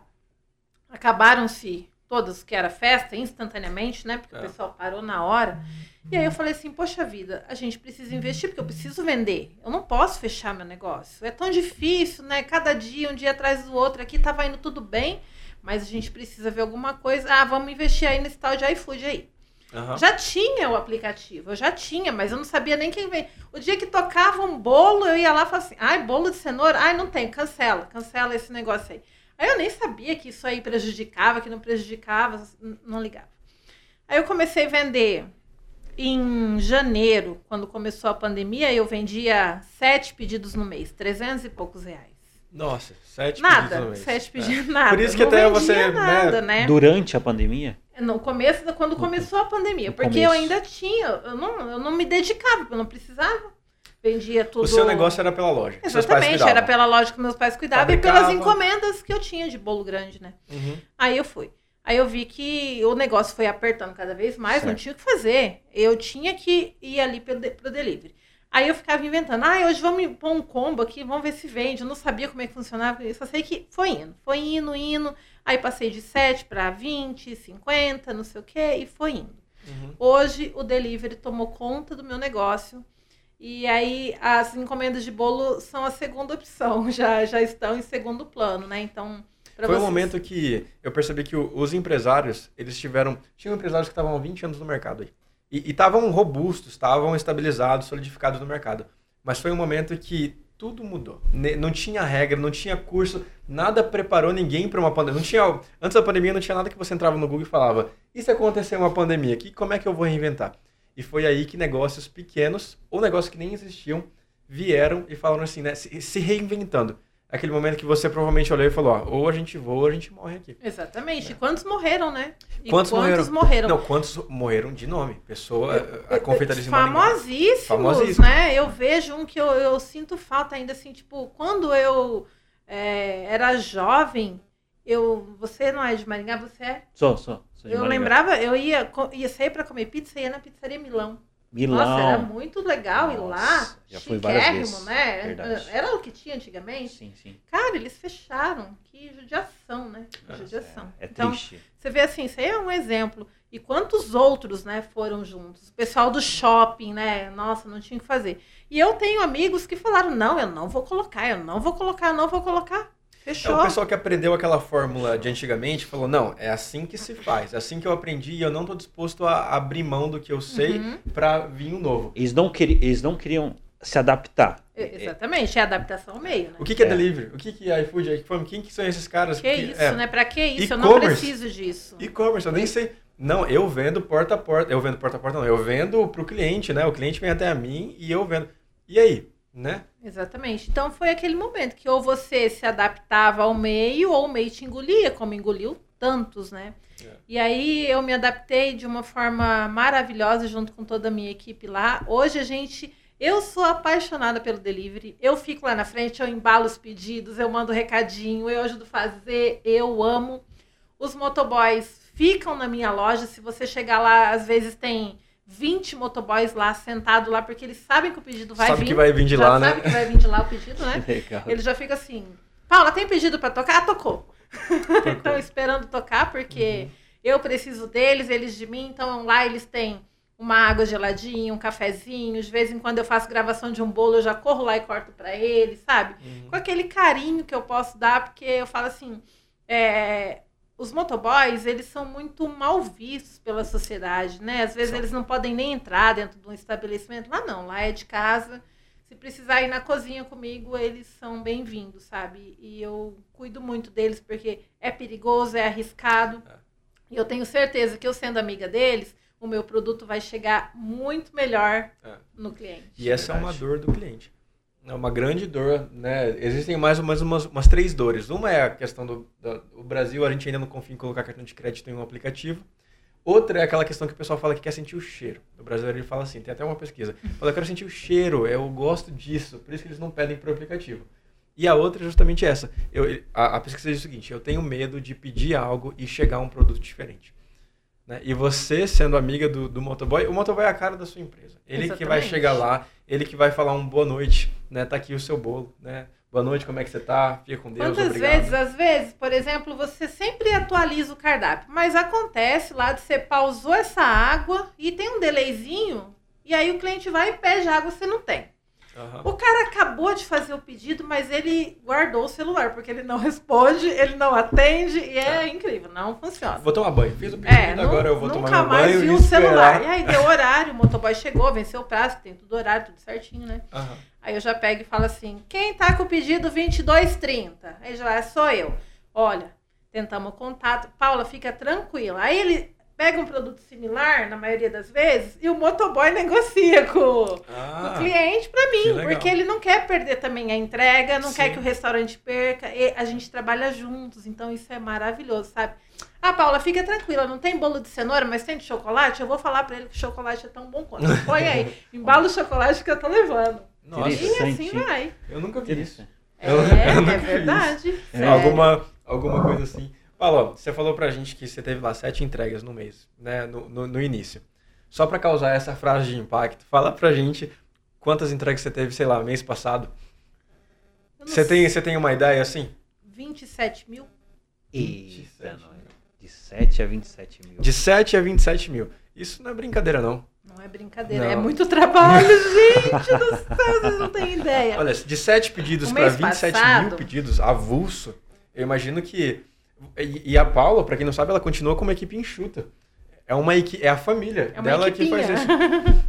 S3: acabaram-se todas que era festa instantaneamente, né? Porque é. o pessoal parou na hora. E aí eu falei assim: "Poxa vida, a gente precisa investir porque eu preciso vender. Eu não posso fechar meu negócio. É tão difícil, né? Cada dia, um dia atrás do outro, aqui tava indo tudo bem, mas a gente precisa ver alguma coisa. Ah, vamos investir aí nesse tal de iFood aí. Uhum. Já tinha o aplicativo, eu já tinha, mas eu não sabia nem quem vem. O dia que tocava um bolo, eu ia lá e falava assim: ai, bolo de cenoura? Ai, não tem, cancela, cancela esse negócio aí. Aí eu nem sabia que isso aí prejudicava, que não prejudicava, não ligava. Aí eu comecei a vender em janeiro, quando começou a pandemia, eu vendia sete pedidos no mês, trezentos e poucos reais.
S1: Nossa, sete
S3: nada,
S1: pedidos no mês.
S3: Sete pedidos, é. nada.
S1: Por isso que não até você. Né,
S3: nada, né? né?
S2: Durante a pandemia?
S3: No começo, quando começou a pandemia. No porque começo. eu ainda tinha, eu não, eu não me dedicava, eu não precisava. Vendia tudo.
S1: O seu negócio era pela loja.
S3: Exatamente, era pela loja que meus pais cuidavam Fabricava. e pelas encomendas que eu tinha de bolo grande, né? Uhum. Aí eu fui. Aí eu vi que o negócio foi apertando cada vez mais, certo. não tinha o que fazer. Eu tinha que ir ali pro, pro delivery. Aí eu ficava inventando, ah, hoje vamos pôr um combo aqui, vamos ver se vende. Eu não sabia como é que funcionava, eu só sei que foi indo, foi indo, indo. Aí passei de 7 para 20, 50, não sei o quê, e foi indo. Uhum. Hoje o delivery tomou conta do meu negócio. E aí as encomendas de bolo são a segunda opção, já, já estão em segundo plano, né? Então.
S1: Foi vocês... um momento que eu percebi que os empresários, eles tiveram. Tinham empresários que estavam há 20 anos no mercado aí. E estavam robustos, estavam estabilizados, solidificados no mercado. Mas foi um momento que tudo mudou. Não tinha regra, não tinha curso, nada preparou ninguém para uma pandemia. Não tinha, antes da pandemia não tinha nada que você entrava no Google e falava: "E se acontecer uma pandemia, que como é que eu vou reinventar?". E foi aí que negócios pequenos ou negócios que nem existiam vieram e falaram assim, né, se, se reinventando aquele momento que você provavelmente olhou e falou, ó, ou a gente voa ou a gente morre aqui.
S3: Exatamente. É. Quantos morreram, né?
S1: E quantos, quantos morreram? morreram? Não, quantos morreram de nome? Pessoa, a confeitaria
S3: Famosíssimos, Famosíssimos, né? Eu vejo um que eu, eu sinto falta ainda, assim, tipo, quando eu é, era jovem, eu, você não é de Maringá, você é?
S2: Sou, sou. sou
S3: eu Maringá. lembrava, eu ia, ia sair para comer pizza, ia na pizzaria Milão.
S2: Milão. Nossa,
S3: era muito legal Nossa, ir lá.
S2: Já fui várias vezes.
S3: né? Verdade. Era o que tinha antigamente.
S2: Sim, sim.
S3: Cara, eles fecharam. Que judiação, né? Que judiação.
S2: É, é então, triste.
S3: Você vê assim, isso aí é um exemplo. E quantos outros, né, foram juntos? O pessoal do shopping, né? Nossa, não tinha o que fazer. E eu tenho amigos que falaram: não, eu não vou colocar, eu não vou colocar, eu não vou colocar. Fechou.
S1: É o pessoal que aprendeu aquela fórmula de antigamente falou: não, é assim que se faz, é assim que eu aprendi e eu não estou disposto a abrir mão do que eu sei uhum. para vir um novo.
S2: Eles não, queriam, eles não queriam se adaptar.
S3: É, exatamente, é adaptação ao meio, né?
S1: O que, que é, é, delivery? O que, que é iFood, iFome? Quem que são esses caras?
S3: Que, que isso, é... né? Pra que isso? Eu não preciso disso.
S1: E-commerce, eu nem sei. Não, eu vendo porta a porta. Eu vendo porta a porta, não. Eu vendo para o cliente, né? O cliente vem até a mim e eu vendo. E aí? Né?
S3: Exatamente. Então foi aquele momento que ou você se adaptava ao meio ou o meio te engolia, como engoliu tantos, né? É. E aí eu me adaptei de uma forma maravilhosa junto com toda a minha equipe lá. Hoje a gente eu sou apaixonada pelo delivery. Eu fico lá na frente, eu embalo os pedidos, eu mando recadinho, eu ajudo a fazer, eu amo. Os motoboys ficam na minha loja. Se você chegar lá, às vezes tem 20 motoboys lá sentado lá, porque eles sabem que o pedido vai
S1: sabe
S3: vir.
S1: que vai vir de lá,
S3: né?
S1: Sabe
S3: que vai vir de lá o pedido, né? Legal. Ele já fica assim, Paula, tem pedido para tocar? Ah, tocou. Estão esperando tocar, porque uhum. eu preciso deles, eles de mim. Então lá eles têm uma água geladinha, um cafezinho. De vez em quando eu faço gravação de um bolo, eu já corro lá e corto para eles, sabe? Uhum. Com aquele carinho que eu posso dar, porque eu falo assim, é, os motoboys, eles são muito mal vistos pela sociedade, né? Às vezes Sim. eles não podem nem entrar dentro de um estabelecimento. Lá não, lá é de casa. Se precisar ir na cozinha comigo, eles são bem-vindos, sabe? E eu cuido muito deles porque é perigoso, é arriscado. É. E eu tenho certeza que eu sendo amiga deles, o meu produto vai chegar muito melhor é. no cliente.
S1: E essa é uma dor do cliente. É uma grande dor, né? Existem mais ou menos umas, umas três dores. Uma é a questão do, do, Brasil, a gente ainda não confia em colocar cartão de crédito em um aplicativo. Outra é aquela questão que o pessoal fala que quer sentir o cheiro. O brasileiro ele fala assim, tem até uma pesquisa. Fala, eu quero sentir o cheiro, eu gosto disso, por isso que eles não pedem para o aplicativo. E a outra é justamente essa. Eu, a, a pesquisa diz o seguinte, eu tenho medo de pedir algo e chegar a um produto diferente. Né? E você, sendo amiga do, do motoboy, o motoboy é a cara da sua empresa. Ele Exatamente. que vai chegar lá, ele que vai falar um boa noite, né? Tá aqui o seu bolo, né? Boa noite, como é que você tá? Fica com Deus,
S3: Quantas
S1: obrigado.
S3: vezes, às vezes, por exemplo, você sempre atualiza o cardápio, mas acontece lá de você pausou essa água e tem um delayzinho, e aí o cliente vai e pede água, você não tem. Uhum. O cara acabou de fazer o pedido, mas ele guardou o celular, porque ele não responde, ele não atende, e é tá. incrível, não funciona.
S1: Vou tomar banho. Fiz o pedido, é, agora eu vou tomar banho. Nunca mais viu
S3: o celular. E aí deu horário, o motoboy chegou, venceu o prazo, tem tudo horário, tudo certinho, né? Uhum. Aí eu já pego e falo assim: quem tá com o pedido 2230? Aí já é, sou eu. Olha, tentamos o contato. Paula, fica tranquila. Aí ele pega um produto similar, na maioria das vezes, e o motoboy negocia com, ah, o cliente para mim, porque ele não quer perder também a entrega, não Sim. quer que o restaurante perca, e a gente trabalha juntos, então isso é maravilhoso, sabe? Ah, Paula, fica tranquila, não tem bolo de cenoura, mas tem de chocolate? Eu vou falar para ele que o chocolate é tão bom quanto. Põe aí, embala o chocolate que eu tô levando.
S1: Nossa,
S3: e assim vai.
S1: Eu nunca vi isso.
S3: É, eu é verdade.
S1: É. Alguma, alguma coisa assim. Paulo, você falou pra gente que você teve lá sete entregas no mês, né, no, no, no início. Só para causar essa frase de impacto, fala pra gente quantas entregas você teve, sei lá, mês passado. Você tem, você tem uma ideia assim?
S3: 27 mil.
S2: Eita, de 7 a 27 mil.
S1: De 7 a 27 mil. Isso não é brincadeira, não.
S3: Não é brincadeira, não. é muito trabalho, gente do céu, vocês não têm ideia.
S1: Olha, de 7 pedidos para 27 passado... mil pedidos avulso, eu imagino que e, e a Paula, para quem não sabe, ela continua com uma equipe enxuta. É uma é a família é dela equipinha. que faz isso.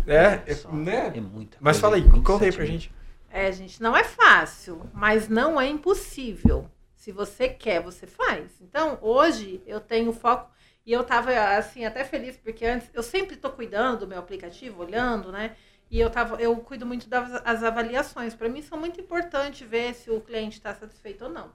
S1: É, é, né? é muita Mas fala aí, conta aí pra gente.
S3: É, gente, não é fácil, mas não é impossível. Se você quer, você faz. Então, hoje eu tenho foco e eu tava assim até feliz porque antes eu sempre tô cuidando do meu aplicativo, olhando, né? E eu tava eu cuido muito das avaliações. Para mim são muito importante ver se o cliente está satisfeito ou não.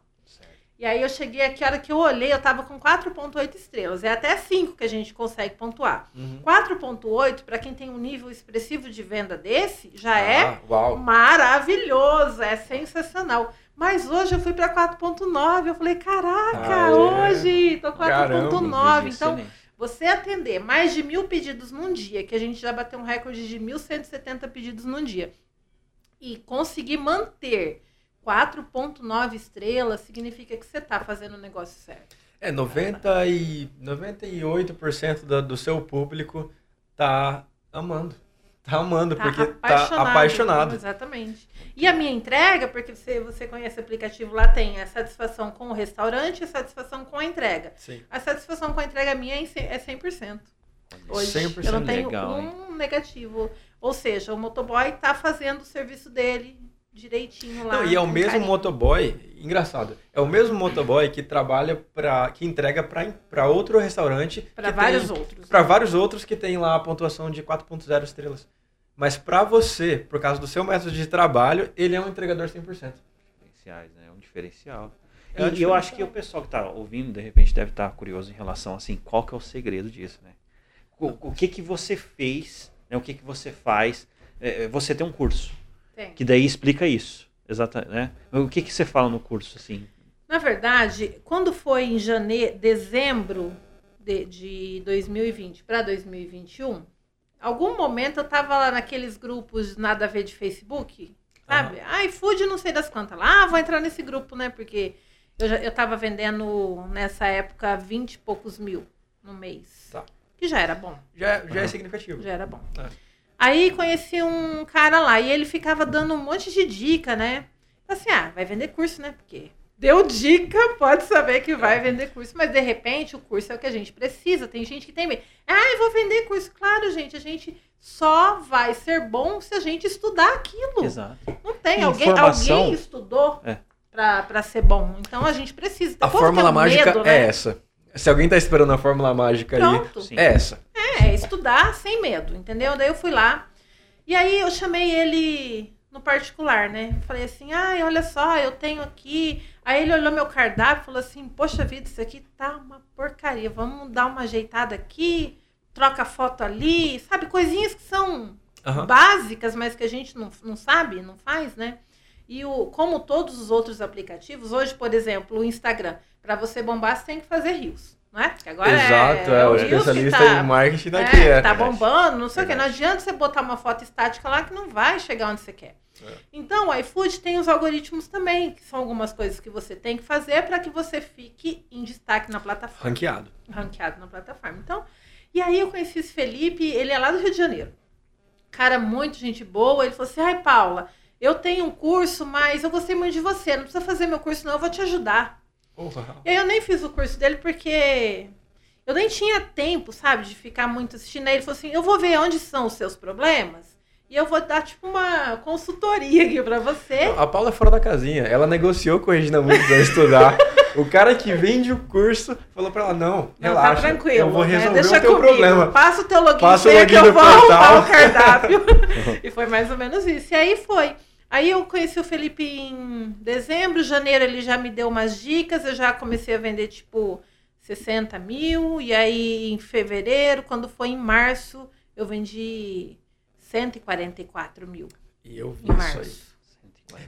S3: E aí eu cheguei aqui, a hora que eu olhei, eu tava com 4.8 estrelas. É até 5 que a gente consegue pontuar. Uhum. 4.8, para quem tem um nível expressivo de venda desse, já ah, é uau. maravilhoso, é sensacional. Mas hoje eu fui para 4.9. Eu falei, caraca, ah, é. hoje tô 4.9. Então, você atender mais de mil pedidos num dia, que a gente já bateu um recorde de 1.170 pedidos num dia, e conseguir manter 4.9 estrelas, significa que você está fazendo o negócio certo.
S1: É, 90 e, 98% do, do seu público tá amando. Tá amando, tá porque tá apaixonado, tá apaixonado.
S3: Exatamente. E a minha entrega, porque você, você conhece o aplicativo, lá tem a satisfação com o restaurante e a satisfação com a entrega.
S1: Sim.
S3: A satisfação com a entrega minha é 100%.
S1: É Hoje 100%
S3: eu não tenho
S1: legal,
S3: um hein? negativo. Ou seja, o motoboy está fazendo o serviço dele direitinho lá.
S1: Não, e é o mesmo carinho. motoboy, engraçado, é o mesmo motoboy que trabalha para que entrega para outro restaurante.
S3: Para vários tem, outros.
S1: Para vários outros que tem lá a pontuação de 4.0 estrelas. Mas para você, por causa do seu método de trabalho, ele é um entregador 100%.
S2: Diferenciais, né? É um diferencial. É e, eu acho que o pessoal que está ouvindo, de repente, deve estar tá curioso em relação, assim, qual que é o segredo disso, né? O, o que que você fez, né? o que que você faz? É, é você tem um curso, tem. que daí explica isso, exatamente, né? O que que você fala no curso, assim?
S3: Na verdade, quando foi em janeiro, dezembro de, de 2020 para 2021, algum momento eu tava lá naqueles grupos nada a ver de Facebook, sabe? Uhum. Ah, iFood não sei das quantas lá. Ah, vou entrar nesse grupo, né? Porque eu, já, eu tava vendendo nessa época 20 e poucos mil no mês.
S1: Tá.
S3: Que já era bom.
S1: Já, já uhum. é significativo.
S3: Já era bom. É. Aí conheci um cara lá e ele ficava dando um monte de dica, né? Assim, ah, vai vender curso, né? Porque deu dica, pode saber que vai vender curso, mas de repente o curso é o que a gente precisa. Tem gente que tem medo. Ah, eu vou vender curso. Claro, gente, a gente só vai ser bom se a gente estudar aquilo.
S2: Exato.
S3: Não tem alguém, alguém estudou é. para ser bom. Então a gente precisa.
S1: a fórmula mágica medo, né? é essa. Se alguém tá esperando a fórmula mágica Pronto. aí, é essa.
S3: É, é, estudar sem medo, entendeu? Daí eu fui lá. E aí eu chamei ele no particular, né? Falei assim, ai, olha só, eu tenho aqui. Aí ele olhou meu cardápio e falou assim, poxa vida, isso aqui tá uma porcaria. Vamos dar uma ajeitada aqui, troca foto ali, sabe? Coisinhas que são uhum. básicas, mas que a gente não, não sabe, não faz, né? E o, como todos os outros aplicativos, hoje, por exemplo, o Instagram, para você bombar, você tem que fazer rios. Não é?
S1: Que agora Exato, é, é o especialista tá, em marketing daqui. É,
S3: é. Tá bombando, não sei o que. Não adianta você botar uma foto estática lá que não vai chegar onde você quer. É. Então, o iFood tem os algoritmos também, que são algumas coisas que você tem que fazer para que você fique em destaque na plataforma.
S1: Ranqueado.
S3: Ranqueado na plataforma. Então, e aí eu conheci esse Felipe, ele é lá do Rio de Janeiro. Cara, muito gente boa. Ele falou assim: ai, Paula, eu tenho um curso, mas eu gostei muito de você. Não precisa fazer meu curso, não, eu vou te ajudar. E aí eu nem fiz o curso dele porque eu nem tinha tempo, sabe, de ficar muito assistindo. Aí ele falou assim: eu vou ver onde são os seus problemas e eu vou dar, tipo, uma consultoria aqui pra você.
S1: A Paula é fora da casinha. Ela negociou com a Regina Muito pra estudar. o cara que vende o curso falou pra ela, não, não tá relaxa.
S3: Tranquilo.
S1: Eu vou né? resolver né? o teu comigo. problema.
S3: Passa o teu login, Passa o login que eu vou arrumar o cardápio. e foi mais ou menos isso. E aí foi. Aí eu conheci o Felipe em dezembro, janeiro ele já me deu umas dicas, eu já comecei a vender, tipo, 60 mil. E aí em fevereiro, quando foi em março, eu vendi 144 mil.
S1: E eu vi isso aí.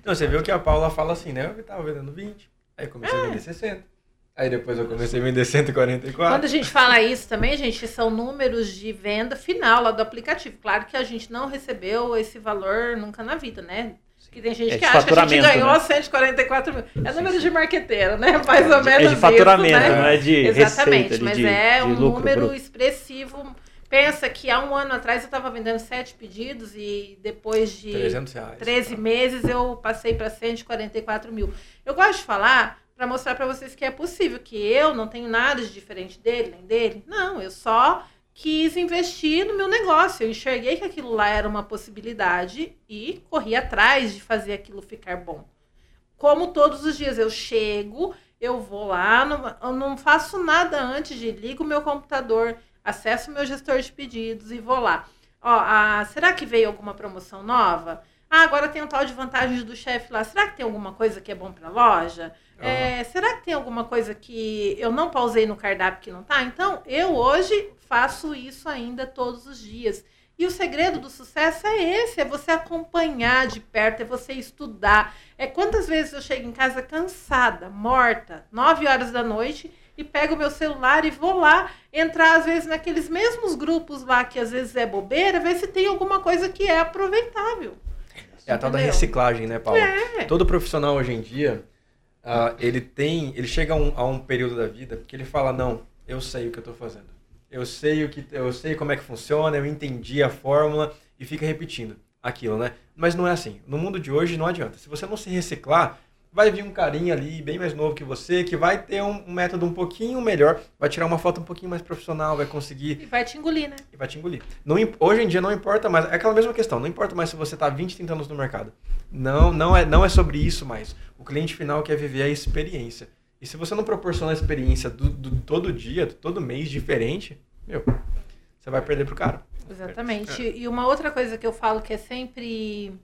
S1: Não, você viu que a Paula fala assim, né? Eu tava vendendo 20, aí comecei é. a vender 60. Aí depois eu comecei a vender 144.
S3: Quando a gente fala isso também, gente, são números de venda final lá do aplicativo. Claro que a gente não recebeu esse valor nunca na vida, né? Que tem gente é que acha que a gente ganhou né? 144 mil. É número de marqueteiro, né? Mais ou menos.
S2: É de faturamento,
S3: isso,
S2: né? não é de
S3: Exatamente,
S2: receita,
S3: mas
S2: de,
S3: é um número bruto. expressivo Pensa que há um ano atrás eu estava vendendo sete pedidos e depois de 13 meses eu passei para 144 mil. Eu gosto de falar para mostrar para vocês que é possível, que eu não tenho nada de diferente dele, nem dele. Não, eu só quis investir no meu negócio. Eu enxerguei que aquilo lá era uma possibilidade e corri atrás de fazer aquilo ficar bom. Como todos os dias eu chego, eu vou lá, não, não faço nada antes de ligo meu computador acesso meu gestor de pedidos e vou lá. Ó, a, será que veio alguma promoção nova? Ah, agora tem um tal de vantagens do chefe lá. Será que tem alguma coisa que é bom para a loja? É, será que tem alguma coisa que eu não pausei no cardápio que não tá? Então, eu hoje faço isso ainda todos os dias. E o segredo do sucesso é esse, é você acompanhar de perto, é você estudar. É quantas vezes eu chego em casa cansada, morta, 9 horas da noite, e pego o meu celular e vou lá entrar, às vezes, naqueles mesmos grupos lá que às vezes é bobeira, ver se tem alguma coisa que é aproveitável.
S1: É a tal da reciclagem, né, Paulo? É. Todo profissional hoje em dia, uh, ele tem. Ele chega a um, a um período da vida que ele fala, não, eu sei o que eu estou fazendo eu sei o que eu sei como é que funciona, eu entendi a fórmula e fica repetindo aquilo, né? Mas não é assim. No mundo de hoje não adianta. Se você não se reciclar, vai vir um carinha ali bem mais novo que você, que vai ter um, método um pouquinho melhor, vai tirar uma foto um pouquinho mais profissional, vai conseguir.
S3: E vai te engolir, né?
S1: E vai te engolir. Não, hoje em dia não importa mais, é aquela mesma questão, não importa mais se você está 20, 30 anos no mercado. Não, não, é, não é sobre isso mais. O cliente final quer viver a experiência. E se você não proporciona a experiência do, do todo dia, todo mês diferente, meu, você vai perder pro cara.
S3: Exatamente. É. E uma outra coisa que eu falo que é sempre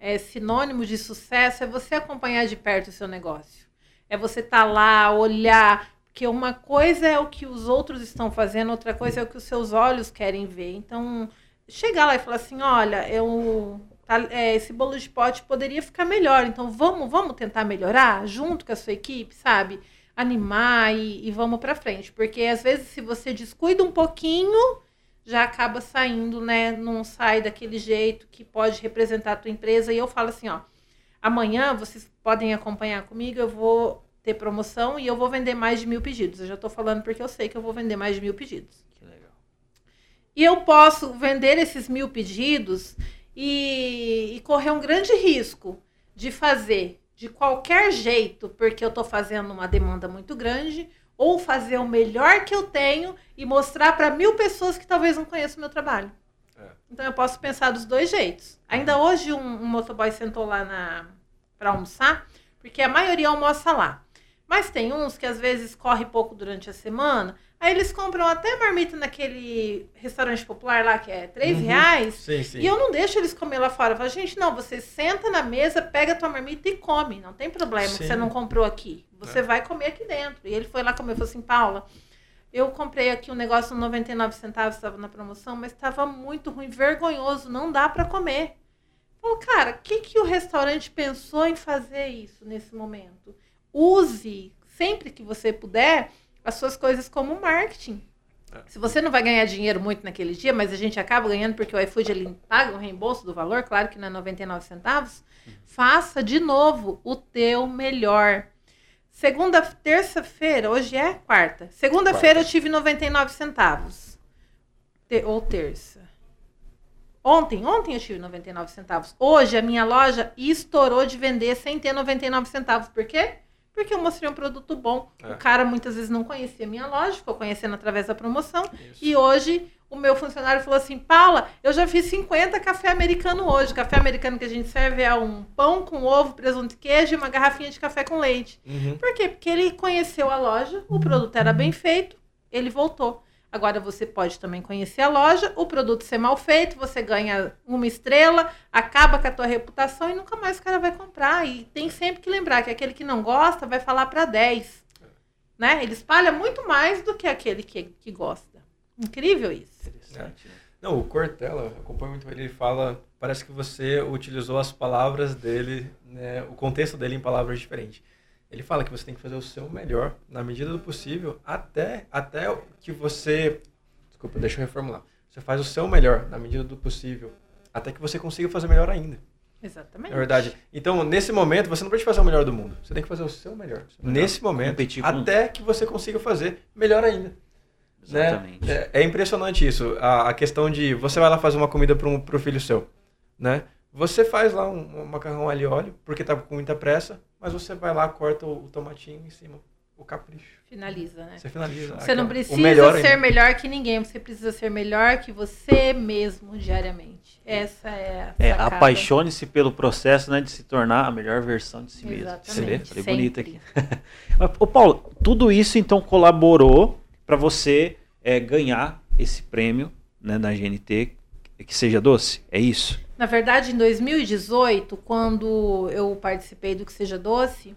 S3: é, sinônimo de sucesso é você acompanhar de perto o seu negócio. É você estar tá lá, olhar, porque uma coisa é o que os outros estão fazendo, outra coisa é o que os seus olhos querem ver. Então, chegar lá e falar assim, olha, eu tá, é, esse bolo de pote poderia ficar melhor, então vamos, vamos tentar melhorar junto com a sua equipe, sabe? animar e, e vamos para frente. Porque às vezes, se você descuida um pouquinho, já acaba saindo, né? Não sai daquele jeito que pode representar a tua empresa. E eu falo assim, ó, amanhã vocês podem acompanhar comigo, eu vou ter promoção e eu vou vender mais de mil pedidos. Eu já estou falando porque eu sei que eu vou vender mais de mil pedidos. Que legal. E eu posso vender esses mil pedidos e, e correr um grande risco de fazer de qualquer jeito, porque eu estou fazendo uma demanda muito grande, ou fazer o melhor que eu tenho e mostrar para mil pessoas que talvez não conheçam o meu trabalho. É. Então eu posso pensar dos dois jeitos. Ainda hoje um, um motoboy sentou lá para almoçar, porque a maioria almoça lá. Mas tem uns que às vezes corre pouco durante a semana, Aí eles compram até marmita naquele restaurante popular lá, que é 3 uhum. reais. Sim, sim. E eu não deixo eles comer lá fora. Eu falo, gente, não, você senta na mesa, pega a tua marmita e come. Não tem problema sim. que você não comprou aqui. Você é. vai comer aqui dentro. E ele foi lá comer e falou assim, Paula, eu comprei aqui um negócio 99 centavos, estava na promoção, mas estava muito ruim, vergonhoso, não dá para comer. Falou, cara, o que, que o restaurante pensou em fazer isso nesse momento? Use, sempre que você puder as suas coisas como marketing. É. Se você não vai ganhar dinheiro muito naquele dia, mas a gente acaba ganhando porque o iFood ele paga o reembolso do valor, claro que não é 99 centavos, uhum. faça de novo o teu melhor. Segunda, terça-feira, hoje é quarta. Segunda-feira eu tive 99 centavos. Te, ou terça. Ontem, ontem eu tive 99 centavos. Hoje a minha loja estourou de vender sem ter 99 centavos. Por quê? Porque eu mostrei um produto bom. É. O cara muitas vezes não conhecia a minha loja, ficou conhecendo através da promoção. Isso. E hoje o meu funcionário falou assim: Paula, eu já fiz 50 café americano hoje. O café americano que a gente serve é um pão com ovo, presunto e queijo e uma garrafinha de café com leite. Uhum. Por quê? Porque ele conheceu a loja, o produto era bem feito, ele voltou. Agora você pode também conhecer a loja, o produto ser mal feito, você ganha uma estrela, acaba com a tua reputação e nunca mais o cara vai comprar. E tem sempre que lembrar que aquele que não gosta vai falar para 10. Né? Ele espalha muito mais do que aquele que, que gosta. Incrível isso. Interessante.
S1: Né? Não, o Cortella, acompanho muito ele, ele fala, parece que você utilizou as palavras dele, né, o contexto dele em palavras diferentes. Ele fala que você tem que fazer o seu melhor na medida do possível, até, até que você. Desculpa, deixa eu reformular. Você faz o seu melhor na medida do possível, até que você consiga fazer melhor ainda.
S3: Exatamente.
S1: É verdade. Então, nesse momento, você não pode fazer o melhor do mundo. Você tem que fazer o seu melhor. Nesse momento, com... até que você consiga fazer melhor ainda. Né? Exatamente. Né? É, é, impressionante isso. A, a, questão de você vai lá fazer uma comida para um, o filho seu, né? Você faz lá um, um macarrão ali óleo, porque tá com muita pressa, mas você vai lá, corta o, o tomatinho em cima, o capricho.
S3: Finaliza, né?
S1: Você finaliza.
S3: Você não precisa melhor ser ainda. melhor que ninguém, você precisa ser melhor que você mesmo diariamente. Essa é a
S2: é, Apaixone-se pelo processo né, de se tornar a melhor versão de si mesmo.
S3: Exatamente. Você vê?
S2: Falei bonito aqui. Ô Paulo, tudo isso então colaborou para você é, ganhar esse prêmio né, da GNT que seja doce? É isso?
S3: Na verdade, em 2018, quando eu participei do Que Seja Doce,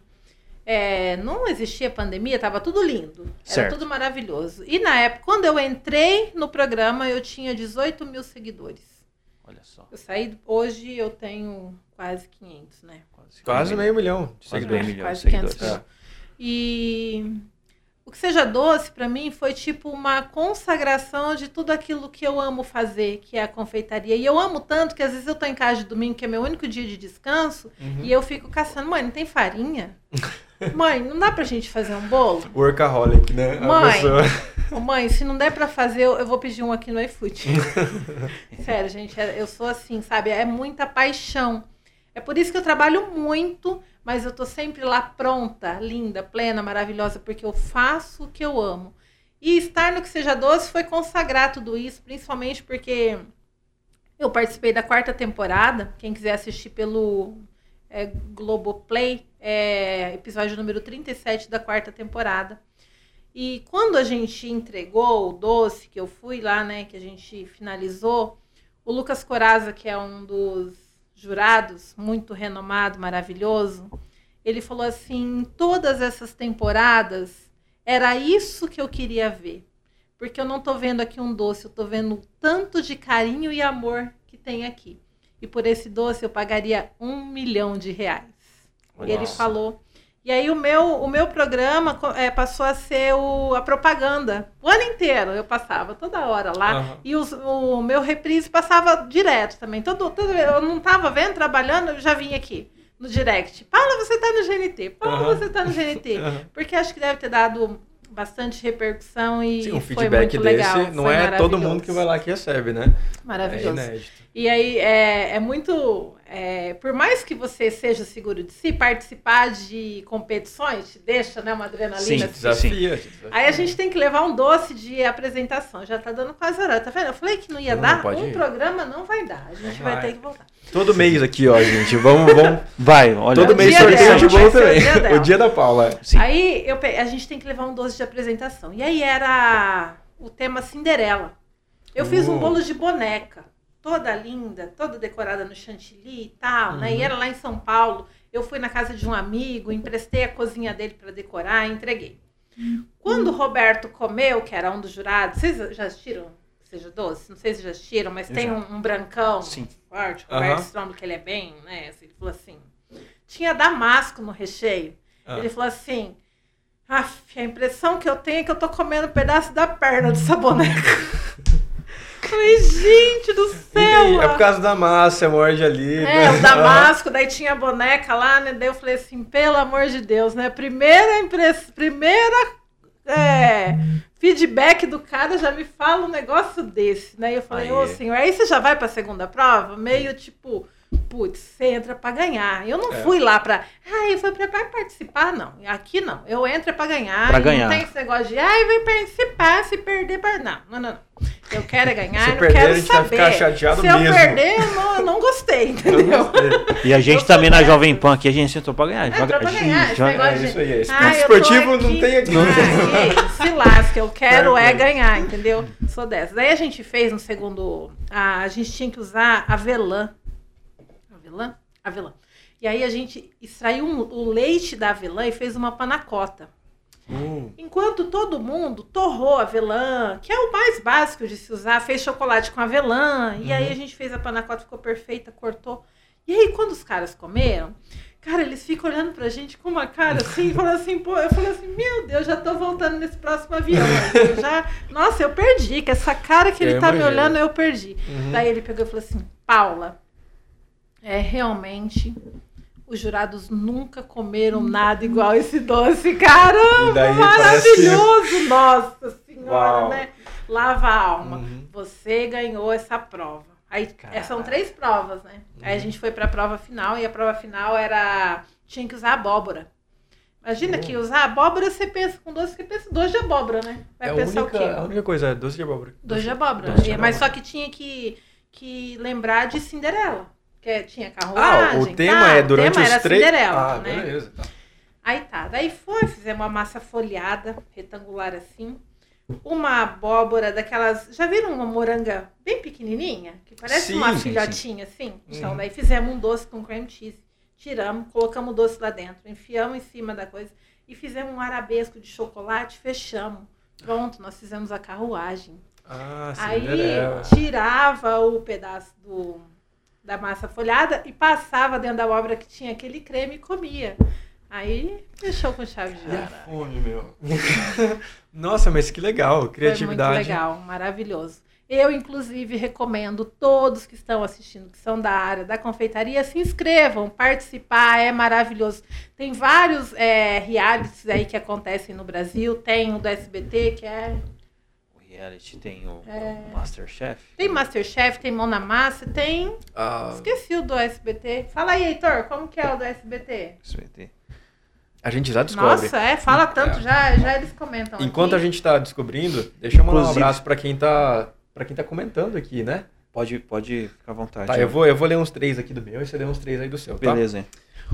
S3: é, não existia pandemia, estava tudo lindo. Certo. Era tudo maravilhoso. E na época, quando eu entrei no programa, eu tinha 18 mil seguidores.
S2: Olha só.
S3: Eu saí, hoje eu tenho quase 500, né?
S1: Quase, quase meio milhão de
S2: Quase
S1: seguidores.
S2: meio milhão
S3: Quase
S2: de seguidores.
S3: 500 mil. E o que seja doce para mim foi tipo uma consagração de tudo aquilo que eu amo fazer, que é a confeitaria. E eu amo tanto que às vezes eu tô em casa de domingo, que é meu único dia de descanso,
S1: Uhum.
S3: e eu fico caçando, mãe, não tem farinha? mãe, não dá pra gente fazer um bolo?
S1: Workaholic, né?
S3: Mãe. mãe, se não der pra fazer, eu, eu vou pedir um aqui no iFood. Sério, gente, é- eu sou assim, sabe? É muita paixão. É por isso que eu trabalho muito, mas eu tô sempre lá pronta, linda, plena, maravilhosa, porque eu faço o que eu amo. E estar no Que Seja Doce foi consagrar tudo isso, principalmente porque eu participei da quarta temporada. Quem quiser assistir pelo é, Globoplay, é episódio número 37 da quarta temporada. E quando a gente entregou o doce, que eu fui lá, né, que a gente finalizou, o Lucas Coraza, que é um dos jurados, muito renomado, maravilhoso, ele falou assim: em todas essas temporadas, era isso que eu queria ver. Porque eu não tô vendo aqui um doce, eu tô vendo o tanto de carinho e amor que tem aqui. E por esse doce eu pagaria um milhão de reais. Ele
S2: Nossa.
S3: falou. E aí o meu, o meu programa é, passou a ser o, a propaganda. O ano inteiro eu passava, toda hora lá.
S1: Aham.
S3: E os- o meu reprise passava direto também. Todo, todo, eu não estava vendo, trabalhando, eu já vinha aqui no direct. Paula, você está no GNT. Paula,
S1: Aham.
S3: você está no GNT.
S1: Aham.
S3: Porque acho que deve ter dado bastante repercussão e
S1: Sim, um
S3: foi
S1: feedback
S3: muito
S1: desse
S3: legal.
S1: não é todo mundo que vai lá que recebe, né? É
S3: Maravilhoso.
S1: inédito.
S3: E aí é, é muito. É, por mais que você seja seguro de si, participar de competições te deixa né, uma adrenalina.
S2: Sim,
S3: assim.
S1: Desafia. te desafia.
S3: Aí a gente tem que levar um doce de apresentação. Já tá dando quase horário. Tá vendo? Eu falei que não ia
S1: Não,
S3: dar. um
S1: ir.
S3: programa não vai dar. A gente vai
S1: vai.
S3: ter que voltar.
S1: Todo mês aqui, ó, gente. Vamos, vamos.
S2: Vai, olha.
S1: Todo mês
S3: dia
S1: sorteio
S3: dela,
S1: de bolo
S3: o
S1: também. O dia da Paula.
S2: Sim.
S3: Aí eu pe- a gente tem que levar um doce de apresentação. E aí era o tema Cinderela. Eu fiz um
S1: Uh.
S3: bolo de boneca, toda linda, toda decorada no chantilly e tal, né? E
S1: Uhum.
S3: era lá em São Paulo. Eu fui na casa de um amigo, emprestei a cozinha dele para decorar e entreguei. Quando o Roberto comeu, que era um dos jurados, vocês já assistiram? Seja doce? Não sei se já assistiram, mas
S1: Eu
S3: tem um, um brancão
S2: Sim.
S3: forte, Roberto
S1: Aham.
S3: Strombo, que ele é bem, né? assim, Ele falou assim: tinha damasco no recheio.
S1: Ah.
S3: Ele falou assim: a impressão que eu tenho é que eu tô comendo um pedaço da perna dessa boneca. Falei, gente do céu!
S1: Entendi. É por causa da massa, morde ali.
S3: É,
S1: né?
S3: o Damasco, daí tinha a boneca lá, né? Daí eu falei assim, pelo amor de Deus, né? Primeira impress... primeira é, feedback do cara já me fala um negócio desse, né? E eu falei, ô senhor, aí você já vai pra segunda prova? Meio tipo, putz, você entra pra ganhar. Eu não
S1: É.
S3: fui lá pra. Ah, eu fui pra participar, não. Aqui não. Eu entro é pra ganhar.
S2: Pra
S3: e
S2: ganhar.
S3: Não tem esse negócio de, ai, vem participar, se perder, per... não, não, não, não. Eu quero é ganhar,
S1: Se
S3: eu não
S1: perder,
S3: quero
S1: a gente vai
S3: saber.
S1: ficar chateado
S3: Se eu
S1: mesmo.
S3: perder, eu não, eu não gostei,
S1: Eu
S3: entendeu?
S1: gostei.
S2: E a gente
S3: Eu
S2: também na. Jovem Pan aqui, a gente sentou pra ganhar.
S3: É,
S2: Joga-
S3: pra
S2: a gente
S3: ganhar, esse
S2: joga-
S3: negócio
S1: É isso aí. Esse
S3: Ah, eu
S1: esportivo não tem aqui.
S3: Ah, se lasca, eu quero é
S1: play.
S3: ganhar, entendeu? Sou dessa. Daí a gente fez no segundo. A, a gente tinha que usar avelã. Avelã? Avelã. E aí a gente extraiu um- o leite da avelã e fez uma panacota.
S1: Hum,
S3: Enquanto todo mundo torrou avelã, que é o mais básico de se usar, fez chocolate com avelã, e aí a gente fez a panacota, ficou perfeita, cortou. E aí, quando os caras comeram, cara, eles ficam olhando pra gente com uma cara assim, falando assim, pô, eu falei assim, meu Deus, já tô voltando nesse próximo avião. Eu já, nossa, eu perdi, que essa cara que ele
S1: Eu
S3: tá me olhando, eu perdi.
S1: uhum.
S3: Daí ele pegou e falou assim, Paula, é realmente. Os jurados nunca comeram nada igual esse doce, cara.
S1: E daí parece
S3: Maravilhoso! Nossa senhora,
S1: Uau.
S3: né? Lava a alma.
S1: Uhum.
S3: Você ganhou essa prova. Aí
S1: Caraca.
S3: são três provas, né? Aí a gente foi pra prova final e a prova final era. Tinha que usar abóbora. Imagina
S1: Uhum.
S3: que usar abóbora, você pensa com doce, você pensa doce de abóbora, né? Vai
S1: É a
S3: pensar
S1: única,
S3: o quê?
S1: a única coisa, é doce de abóbora.
S3: Doce de abóbora.
S1: Doce de
S3: Mas
S1: abóbora.
S3: só que tinha que, que lembrar de Cinderela. Que tinha
S1: Ah,
S3: carruagem.
S1: o tema
S3: tá?
S1: é durante
S3: o tema
S1: os
S3: era
S1: três.
S3: Cinderela,
S1: ah,
S3: né?
S1: beleza. tá.
S3: Aí tá, daí foi, fizemos uma massa folhada, retangular assim. Uma abóbora daquelas. Já viram uma moranga bem pequenininha? Que parece
S1: Sim,
S3: uma
S1: sim,
S3: filhotinha assim? Então,
S1: Uhum.
S3: daí fizemos um doce com cream cheese. Tiramos, colocamos o doce lá dentro, enfiamos em cima da coisa e fizemos um arabesco de chocolate, fechamos. Pronto, nós fizemos a carruagem. Ah, Aí tirava o pedaço do, da massa folhada e passava dentro da obra que tinha aquele creme e comia. Aí fechou com chave de ouro.
S1: fome, meu. Nossa, mas que legal, criatividade.
S3: Foi muito legal, maravilhoso. Eu, inclusive, recomendo todos que estão assistindo, que são da área da confeitaria, se inscrevam, participar, é maravilhoso. Tem vários é, realities aí que acontecem no Brasil, tem o do SBT, que é
S2: reality tem o é... Masterchef.
S3: Tem Masterchef, tem Mão na Massa, tem. Ah. Esqueci o do SBT. Fala aí, Heitor, como que é o do SBT?
S2: SBT.
S1: A gente já descobre.
S3: Nossa, é, fala tanto, é. já, já eles comentam.
S1: Enquanto aqui. a gente está descobrindo, deixa eu mandar Inclusive. um abraço para quem tá para quem tá comentando aqui, né?
S2: Pode, pode ficar à vontade.
S1: Tá, eu vou, eu vou ler uns três aqui do meu e você lê uns três aí do seu,
S2: tá? Beleza.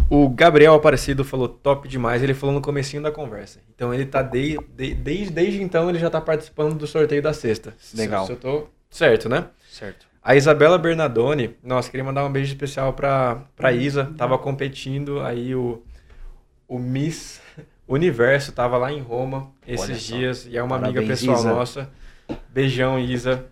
S1: O Gabriel Aparecido falou top demais, ele falou no comecinho da conversa. Então ele tá de, de, desde, desde então ele já tá participando do sorteio da sexta.
S2: Legal.
S1: Se, eu tô certo, né?
S2: Certo.
S1: A Isabela Bernardoni, nossa, queria mandar um beijo especial pra, pra Isa, tava competindo aí o, o Miss Universo, tava lá em Roma esses dias e é uma Parabéns, amiga pessoal Isa. nossa. Beijão, Isa.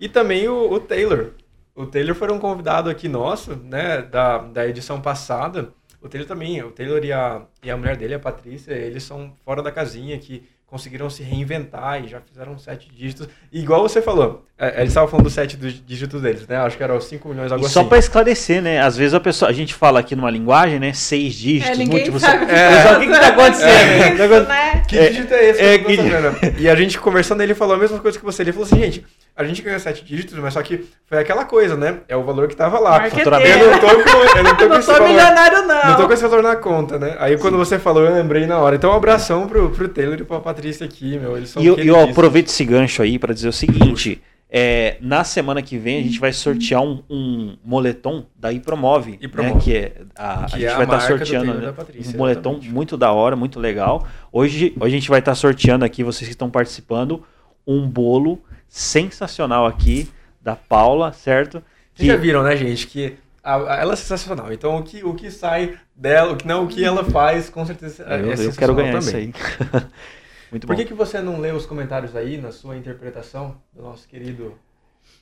S1: E também o, o, Taylor. O Taylor foi um convidado aqui nosso, né, da, da edição passada. O Taylor também, o Taylor e a, e a mulher dele, a Patrícia, eles são fora da casinha que conseguiram se reinventar e já fizeram sete dígitos. E igual você falou, é, eles estavam falando dos sete dígitos deles, né?Cho que era os 5 milhões,
S2: agora. Só para esclarecer, né? Às vezes a pessoa, a gente fala aqui numa linguagem, né? Seis dígitos,
S3: é,
S2: múltiplos.
S3: Sabe
S2: é, o que, que tá acontecendo? É,
S3: né?
S1: Que dígito é esse? É, que... E a gente conversando, ele falou a mesma coisa que você. Ele falou assim, gente, a gente ganhou sete dígitos, mas só que foi aquela coisa, né? É o valor que tava lá.
S3: Eu não tô com,
S1: eu não tô
S3: com esse valor. milionário, não.
S1: Não tô com esse valor na conta, né? Aí quando Sim. você falou, eu lembrei na hora. Então, um abração pro, pro Taylor e pra Patrícia aqui, meu. Eles são
S2: e eu, eu aproveito esse gancho aí para dizer o seguinte. É, na semana que vem a gente vai sortear um, um moletom da Ipromove,
S1: Ipromove.
S2: Né, que é a, que a gente é vai estar tá sorteando né, Patrícia, um moletom exatamente. muito da hora, muito legal. Hoje, hoje a gente vai estar tá sorteando aqui, vocês que estão participando, um bolo sensacional aqui da Paula, certo?
S1: Que... Vocês já viram, né, gente, que a, a, ela é sensacional. Então o que, o que sai dela, o que não o que ela faz, com certeza é,
S2: eu, é eu quero ganhar também. isso aí.
S1: Muito bom. Por que, que você não lê os comentários aí na sua interpretação do nosso querido.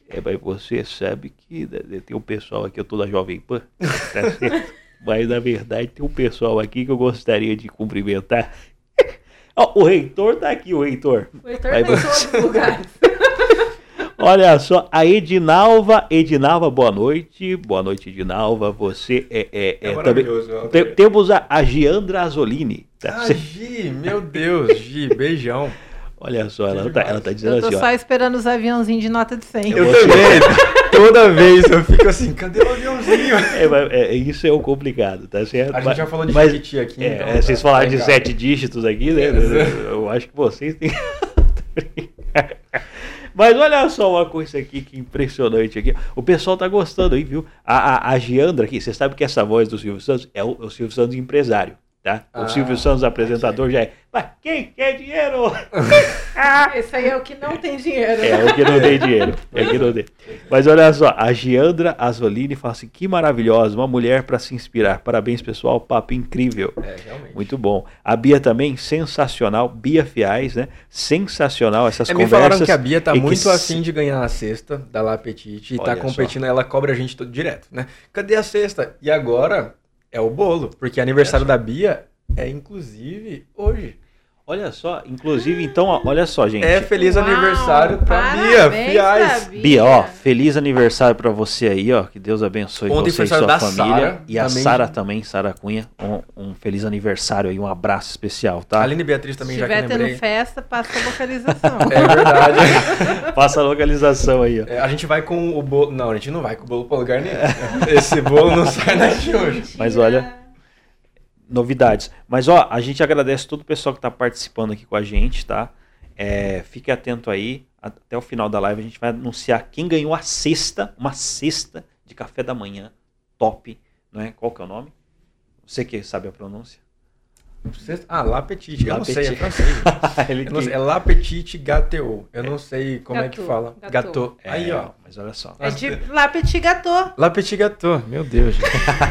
S2: É, mas você sabe que né, tem um pessoal aqui, eu tô da Jovem Pan, tá certo? mas na verdade tem um pessoal aqui que eu gostaria de cumprimentar. oh, o reitor tá aqui, o reitor.
S3: O reitor tá em todos os lugares.
S2: Olha só, a Edinalva, Edinalva, boa noite. Boa noite, Edinalva. Você é, é, é, é também. Tem, temos a, a Giandra Azolini.
S1: Tá? Ah, Gi, meu Deus, Gi, beijão.
S2: Olha só, ela tá, ela tá dizendo
S3: assim.
S2: Eu tô
S3: assim, só ó, esperando os aviãozinhos de nota de 100.
S1: Eu, também. Toda vez eu fico assim, cadê o aviãozinho?
S2: É, é, isso é o complicado, tá certo?
S1: A gente já falou de mas, aqui.
S2: É, então, é, vocês tá, falaram tá de sete dígitos aqui, né? Eu acho que vocês têm. Mas olha só uma coisa aqui que impressionante aqui. O pessoal tá gostando aí, viu? A, a, a Giandra aqui, você sabe que essa voz do Silvio Santos é o, o Silvio Santos empresário. Tá? O ah, Silvio Santos, apresentador, já é. Mas quem quer dinheiro?
S3: Esse aí é o que não tem dinheiro.
S2: É o que não tem dinheiro. É o que não tem. Mas olha só, a Giandra Azolini fala assim: que maravilhosa, uma mulher para se inspirar. Parabéns, pessoal, papo incrível.
S1: É, realmente.
S2: Muito bom. A Bia também, sensacional. Bia Fiais, né? Sensacional essas é, conversas.
S1: Me falaram que a Bia tá muito afim de ganhar a cesta da La Petite e tá olha tá competindo, só. ela cobra a gente todo direto, né? Cadê a cesta? E agora é o bolo, porque aniversário da Bia é inclusive hoje.
S2: Olha só, inclusive, então, olha só, gente.
S1: É feliz Uau, aniversário pra Bia, Fiais.
S2: Bia. Ó, feliz aniversário pra você aí, ó. Que Deus abençoe Ontem você e sua família. Sarah, e a Sara também, Sara Cunha. Um, um, feliz aniversário aí, um abraço especial, tá?
S1: A Aline Beatriz também,
S3: Se
S1: já que
S3: lembrei. tendo festa, passa a localização.
S1: é verdade.
S2: passa a localização aí, ó.
S1: É, a gente vai com o bolo... Não, a gente não vai com o bolo pra lugar nenhum. Esse bolo não sai daqui hoje.
S2: Mas olha novidades. Mas ó, a gente agradece todo o pessoal que está participando aqui com a gente, tá? É, fique atento aí. Até o final da live a gente vai anunciar quem ganhou a cesta, uma cesta de café da manhã top, não é? Qual que é o nome? Você que sabe a pronúncia?
S1: Ah, La Petite. Eu não sei, é francês. não sei, é La Petite Gâteau. Eu não sei como é que fala. Gâteau.
S2: É, Aí, ó. Mas olha só.
S3: É de La Petit Gâteau.
S1: La Petit Gâteau. Meu Deus, gente.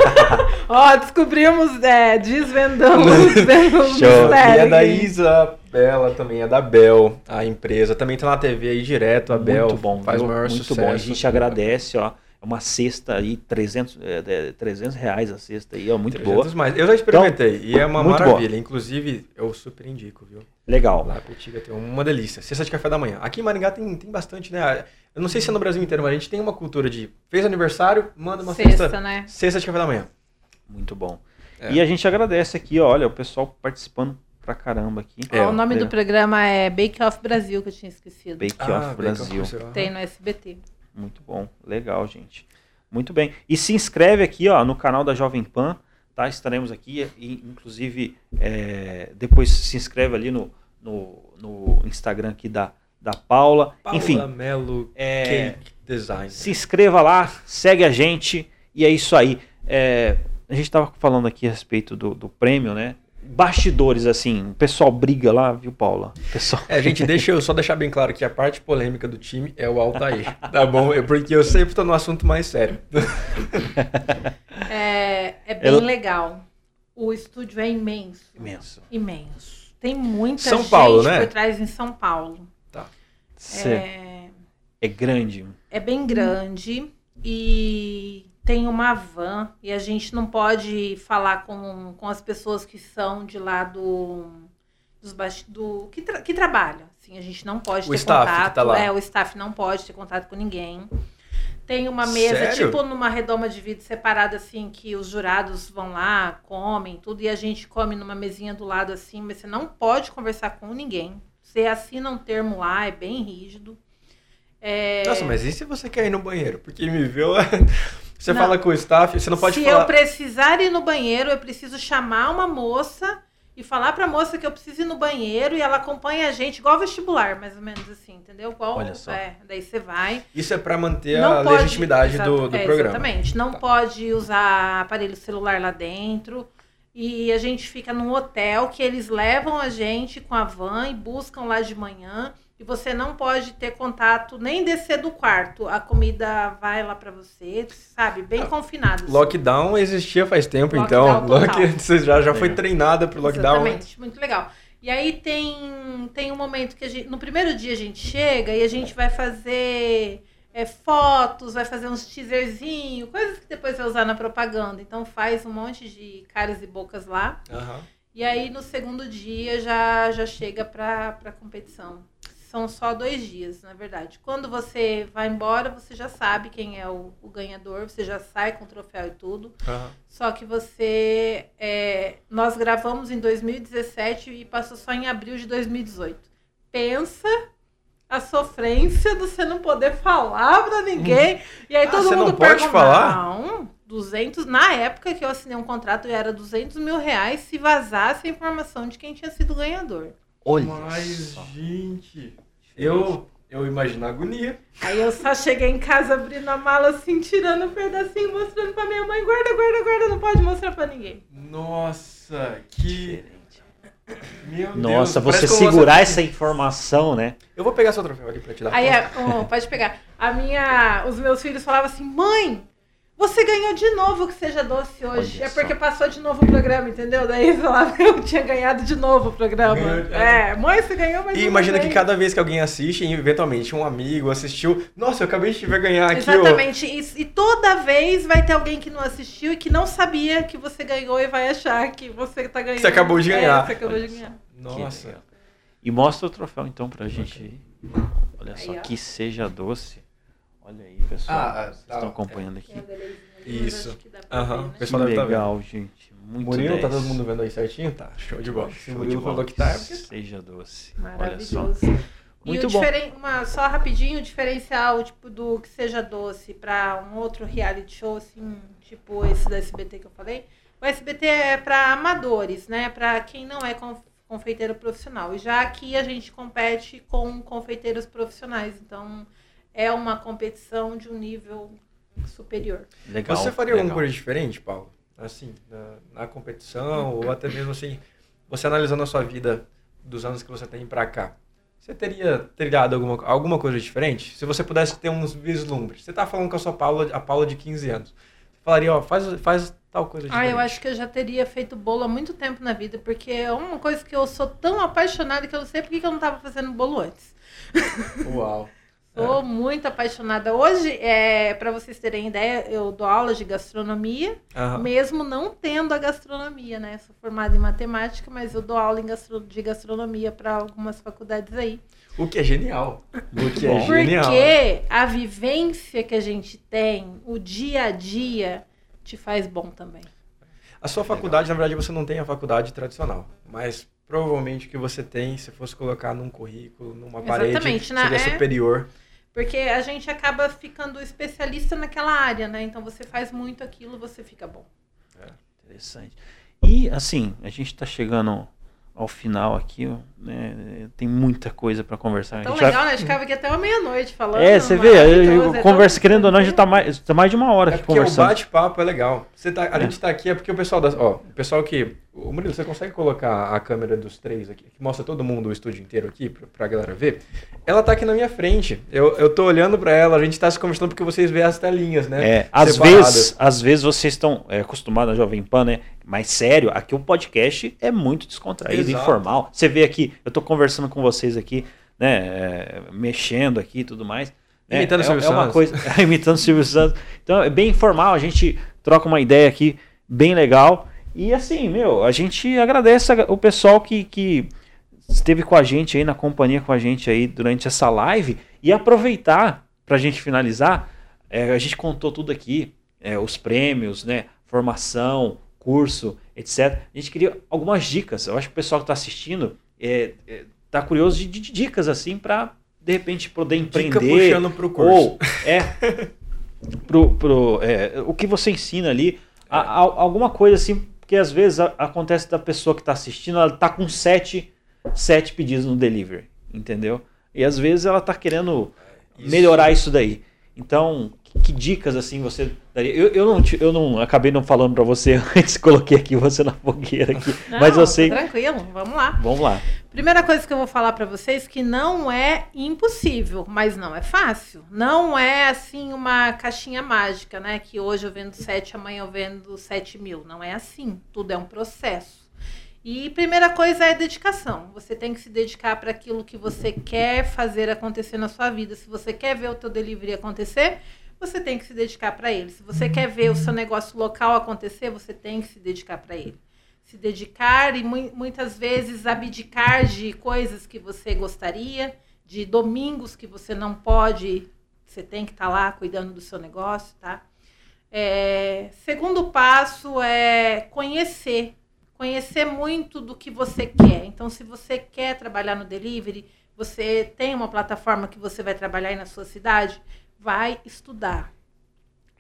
S3: ó, descobrimos, é, desvendamos.
S1: Show. E é da Isabela também, é da Bel, a empresa. Também tá na TV aí direto, a Bel.
S2: Muito bom. Faz o maior Muito sucesso. bom. A gente agradece, ó uma cesta aí, 300, é, 300 reais a cesta aí, é muito boa.
S1: Mais. Eu já experimentei então, e é uma maravilha. Boa. Inclusive, eu super indico, viu?
S2: Legal.
S1: Lá Petiga tem uma delícia. Cesta de café da manhã. Aqui em Maringá tem, tem bastante, né? Eu não sei se é no Brasil inteiro, mas a gente tem uma cultura de fez aniversário, manda uma cesta, cesta, né? cesta de café da manhã.
S2: Muito bom. É. E a gente agradece aqui, ó, olha, o pessoal participando pra caramba aqui.
S3: É, o nome é. do programa é Bake Off Brasil, que eu tinha esquecido.
S2: Bake ah, Off Brasil. Bake
S3: Off, tem no SBT.
S2: Muito bom, legal, gente. Muito bem. E se inscreve aqui ó, no canal da Jovem Pan, tá? Estaremos aqui, e, inclusive, é, depois se inscreve ali no, no, no, Instagram aqui da, da Paula. Paula Enfim,
S1: Melo é, Cake Design.
S2: Se inscreva lá, segue a gente e é isso aí. É, a gente estava falando aqui a respeito do, do prêmio, né? Bastidores, assim, o pessoal briga lá, viu, Paula? Pessoal...
S1: É, gente, deixa eu só deixar bem claro que a parte polêmica do time é o Altair, tá bom? É porque eu sempre tô no assunto mais sério.
S3: É, é bem eu... legal. O estúdio é imenso.
S2: Imenso.
S3: Imenso. Tem muita
S1: São
S3: gente
S1: Paulo, né?
S3: por trás em São Paulo.
S1: Tá.
S2: É... é grande.
S3: É bem grande e tem uma van e a gente não pode falar com, com as pessoas que são de lá do, dos do que, tra, que trabalham. Assim, a gente não pode o ter contato.
S1: Tá
S3: é, o staff não pode ter contato com ninguém. Tem uma mesa,
S1: Sério?
S3: tipo numa redoma de vidro separada, assim, que os jurados vão lá, comem, tudo, e a gente come numa mesinha do lado assim, mas você não pode conversar com ninguém. Você assina um termo lá, é bem rígido. É...
S1: Nossa, mas e se você quer ir no banheiro? Porque me viu. Você não. fala com o staff, você não pode
S3: Se
S1: falar.
S3: Se eu precisar ir no banheiro, eu preciso chamar uma moça e falar pra moça que eu preciso ir no banheiro e ela acompanha a gente, igual vestibular, mais ou menos assim, entendeu? Igual,
S2: Olha só.
S3: É, daí você vai.
S1: Isso é para manter não a pode, legitimidade do, do
S3: é,
S1: programa.
S3: Exatamente. Não tá. pode usar aparelho celular lá dentro. E a gente fica num hotel que eles levam a gente com a van e buscam lá de manhã e você não pode ter contato nem descer do quarto. A comida vai lá para você, sabe? Bem ah, confinado.
S1: Assim. Lockdown existia faz tempo, então. Lockdown então. você já, já foi treinada pro lockdown.
S3: Exatamente, muito legal. E aí tem, tem um momento que a gente. No primeiro dia a gente chega e a gente vai fazer é, fotos, vai fazer uns teaserzinhos, coisas que depois vai usar na propaganda. Então faz um monte de caras e bocas lá.
S1: Uhum.
S3: E aí no segundo dia já, já chega para a competição são só dois dias, na verdade. Quando você vai embora, você já sabe quem é o, o ganhador, você já sai com o troféu e tudo.
S1: Uhum.
S3: Só que você. É, nós gravamos em 2017 e passou só em abril de 2018. Pensa a sofrência de você não poder falar pra ninguém. Hum. E aí ah, todo mundo
S1: não pode falar?
S3: Não, 200. Na época que eu assinei um contrato, era 200 mil reais se vazasse a informação de quem tinha sido ganhador.
S1: Olha. Mas, gente. Eu, eu imagino a agonia.
S3: Aí eu só cheguei em casa abrindo a mala assim, tirando um pedacinho, mostrando pra minha mãe, guarda, guarda, guarda, não pode mostrar pra ninguém.
S1: Nossa, que.
S2: Meu Nossa, Deus, você segurar essa informação, né?
S1: Eu vou pegar seu troféu ali pra te dar.
S3: Aí, oh, pode pegar. A minha, os meus filhos falavam assim, mãe, você ganhou de novo que seja doce hoje. Olha é porque só. passou de novo o programa, entendeu? Daí lá, eu tinha ganhado de novo o programa. É, mãe, você ganhou mais
S1: E imagina que cada vez que alguém assiste, eventualmente um amigo assistiu, nossa, eu acabei de ver ganhar aqui.
S3: Exatamente. E, e, toda vez vai ter alguém que não assistiu e que não sabia que você ganhou e vai achar que você tá ganhando.
S1: Você acabou de ganhar.
S3: É, você acabou de ganhar.
S1: Nossa.
S2: E mostra o troféu então pra gente. Olha só, que seja doce. Olha aí, pessoal. Ah, Vocês tá, estão acompanhando é. aqui.
S1: Isso.
S2: Aham. Uhum. Pessoal que legal, gente. Muito
S1: Murilo, tá todo mundo vendo aí certinho? Tá, show de bola.
S2: Se o Murilo falou que tá, é porque... Seja doce.
S3: Maravilhoso. Olha só. Muito bom. Uma, só rapidinho, o diferencial tipo, do que seja doce para um outro reality show, assim, tipo esse da SBT que eu falei. O SBT é para amadores, né? Para quem não é confeiteiro profissional. E já aqui a gente compete com confeiteiros profissionais. Então, é uma competição de um nível superior.
S1: Legal. Você faria legal. alguma coisa diferente, Paulo? Assim, na, na competição, ou até mesmo assim, você analisando a sua vida dos anos que você tem para cá, você teria trilhado alguma, alguma coisa diferente? Se você pudesse ter uns vislumbres. Você está falando com a sua Paula, a Paula de 15 anos. Você falaria, ó, faz, faz tal coisa diferente.
S3: Ah, eu acho que eu já teria feito bolo há muito tempo na vida, porque é uma coisa que eu sou tão apaixonada que eu não sei por que eu não estava fazendo bolo antes.
S1: Uau.
S3: Sou é. muito apaixonada. Hoje, é, para vocês terem ideia, eu dou aula de gastronomia, mesmo não tendo a gastronomia, né? Sou formada em matemática, mas eu dou aula gastro, de gastronomia para algumas faculdades aí.
S1: O que é genial. O que é
S3: Porque genial. Porque a vivência que a gente tem, o dia a dia, te faz bom também.
S1: A sua faculdade, Legal. na verdade, você não tem a faculdade tradicional, mas provavelmente que você tem, se fosse colocar num currículo, numa parede, Exatamente, seria é... superior.
S3: Porque a gente acaba ficando especialista naquela área, né? Então você faz muito aquilo, você fica bom.
S2: É, interessante. E assim, a gente está chegando ao final aqui, né, tem muita coisa para conversar.
S3: Tão legal, vai... né? A gente ficava aqui até uma meia-noite falando.
S2: É, você vê, eu, conversa, querendo ou não, a gente tá mais, tá mais de uma hora
S1: é
S2: aqui conversando.
S1: o bate-papo é legal. Você tá, a é. gente tá aqui é porque o pessoal das, ó, o pessoal que o Murilo, você consegue colocar a câmera dos três aqui, que mostra todo mundo o estúdio inteiro aqui, pra, pra galera ver? Ela tá aqui na minha frente. Eu, eu tô olhando para ela, a gente tá se conversando porque vocês veem as telinhas, né?
S2: É, às vezes, às vezes vocês estão é, acostumados a Jovem Pan, né? Mas sério, aqui o podcast é muito descontraído, Exato. informal. Você vê aqui, eu tô conversando com vocês aqui, né? É, mexendo aqui e tudo mais.
S1: Né? Imitando o
S2: é,
S1: Silvio
S2: é uma coisa, imitando o Silvio Santos. Então é bem informal, a gente troca uma ideia aqui bem legal. E assim, meu, a gente agradece o pessoal que, que esteve com a gente aí, na companhia com a gente aí durante essa live. E aproveitar, para a gente finalizar, é, a gente contou tudo aqui, é, os prêmios, né, formação, curso, etc. A gente queria algumas dicas. Eu acho que o pessoal que está assistindo é, é, tá curioso de, de dicas assim para de repente poder empreender. Dica
S1: puxando pro curso. Ou
S2: é, pro, pro, é, o que você ensina ali, a, a, alguma coisa assim porque às vezes a, acontece da pessoa que está assistindo, ela está com sete, sete pedidos no delivery, entendeu? E às vezes ela está querendo isso. melhorar isso daí. Então, que, dicas assim você daria? Eu, eu, não, eu não acabei não falando para você antes, coloquei aqui você na fogueira aqui, não, mas eu sei.
S3: Tranquilo, vamos lá.
S2: Vamos lá.
S3: Primeira coisa que eu vou falar para vocês que não é impossível, mas não é fácil. Não é assim uma caixinha mágica, né? Que hoje eu vendo 7, amanhã eu vendo 7 mil. Não é assim. Tudo é um processo. E primeira coisa é dedicação. Você tem que se dedicar para aquilo que você quer fazer acontecer na sua vida. Se você quer ver o teu delivery acontecer, você tem que se dedicar para ele. Se você quer ver o seu negócio local acontecer, você tem que se dedicar para ele se dedicar e mu muitas vezes abdicar de coisas que você gostaria, de domingos que você não pode, você tem que estar tá lá cuidando do seu negócio, tá? É, segundo passo é conhecer, conhecer muito do que você quer. Então, se você quer trabalhar no delivery, você tem uma plataforma que você vai trabalhar aí na sua cidade, vai estudar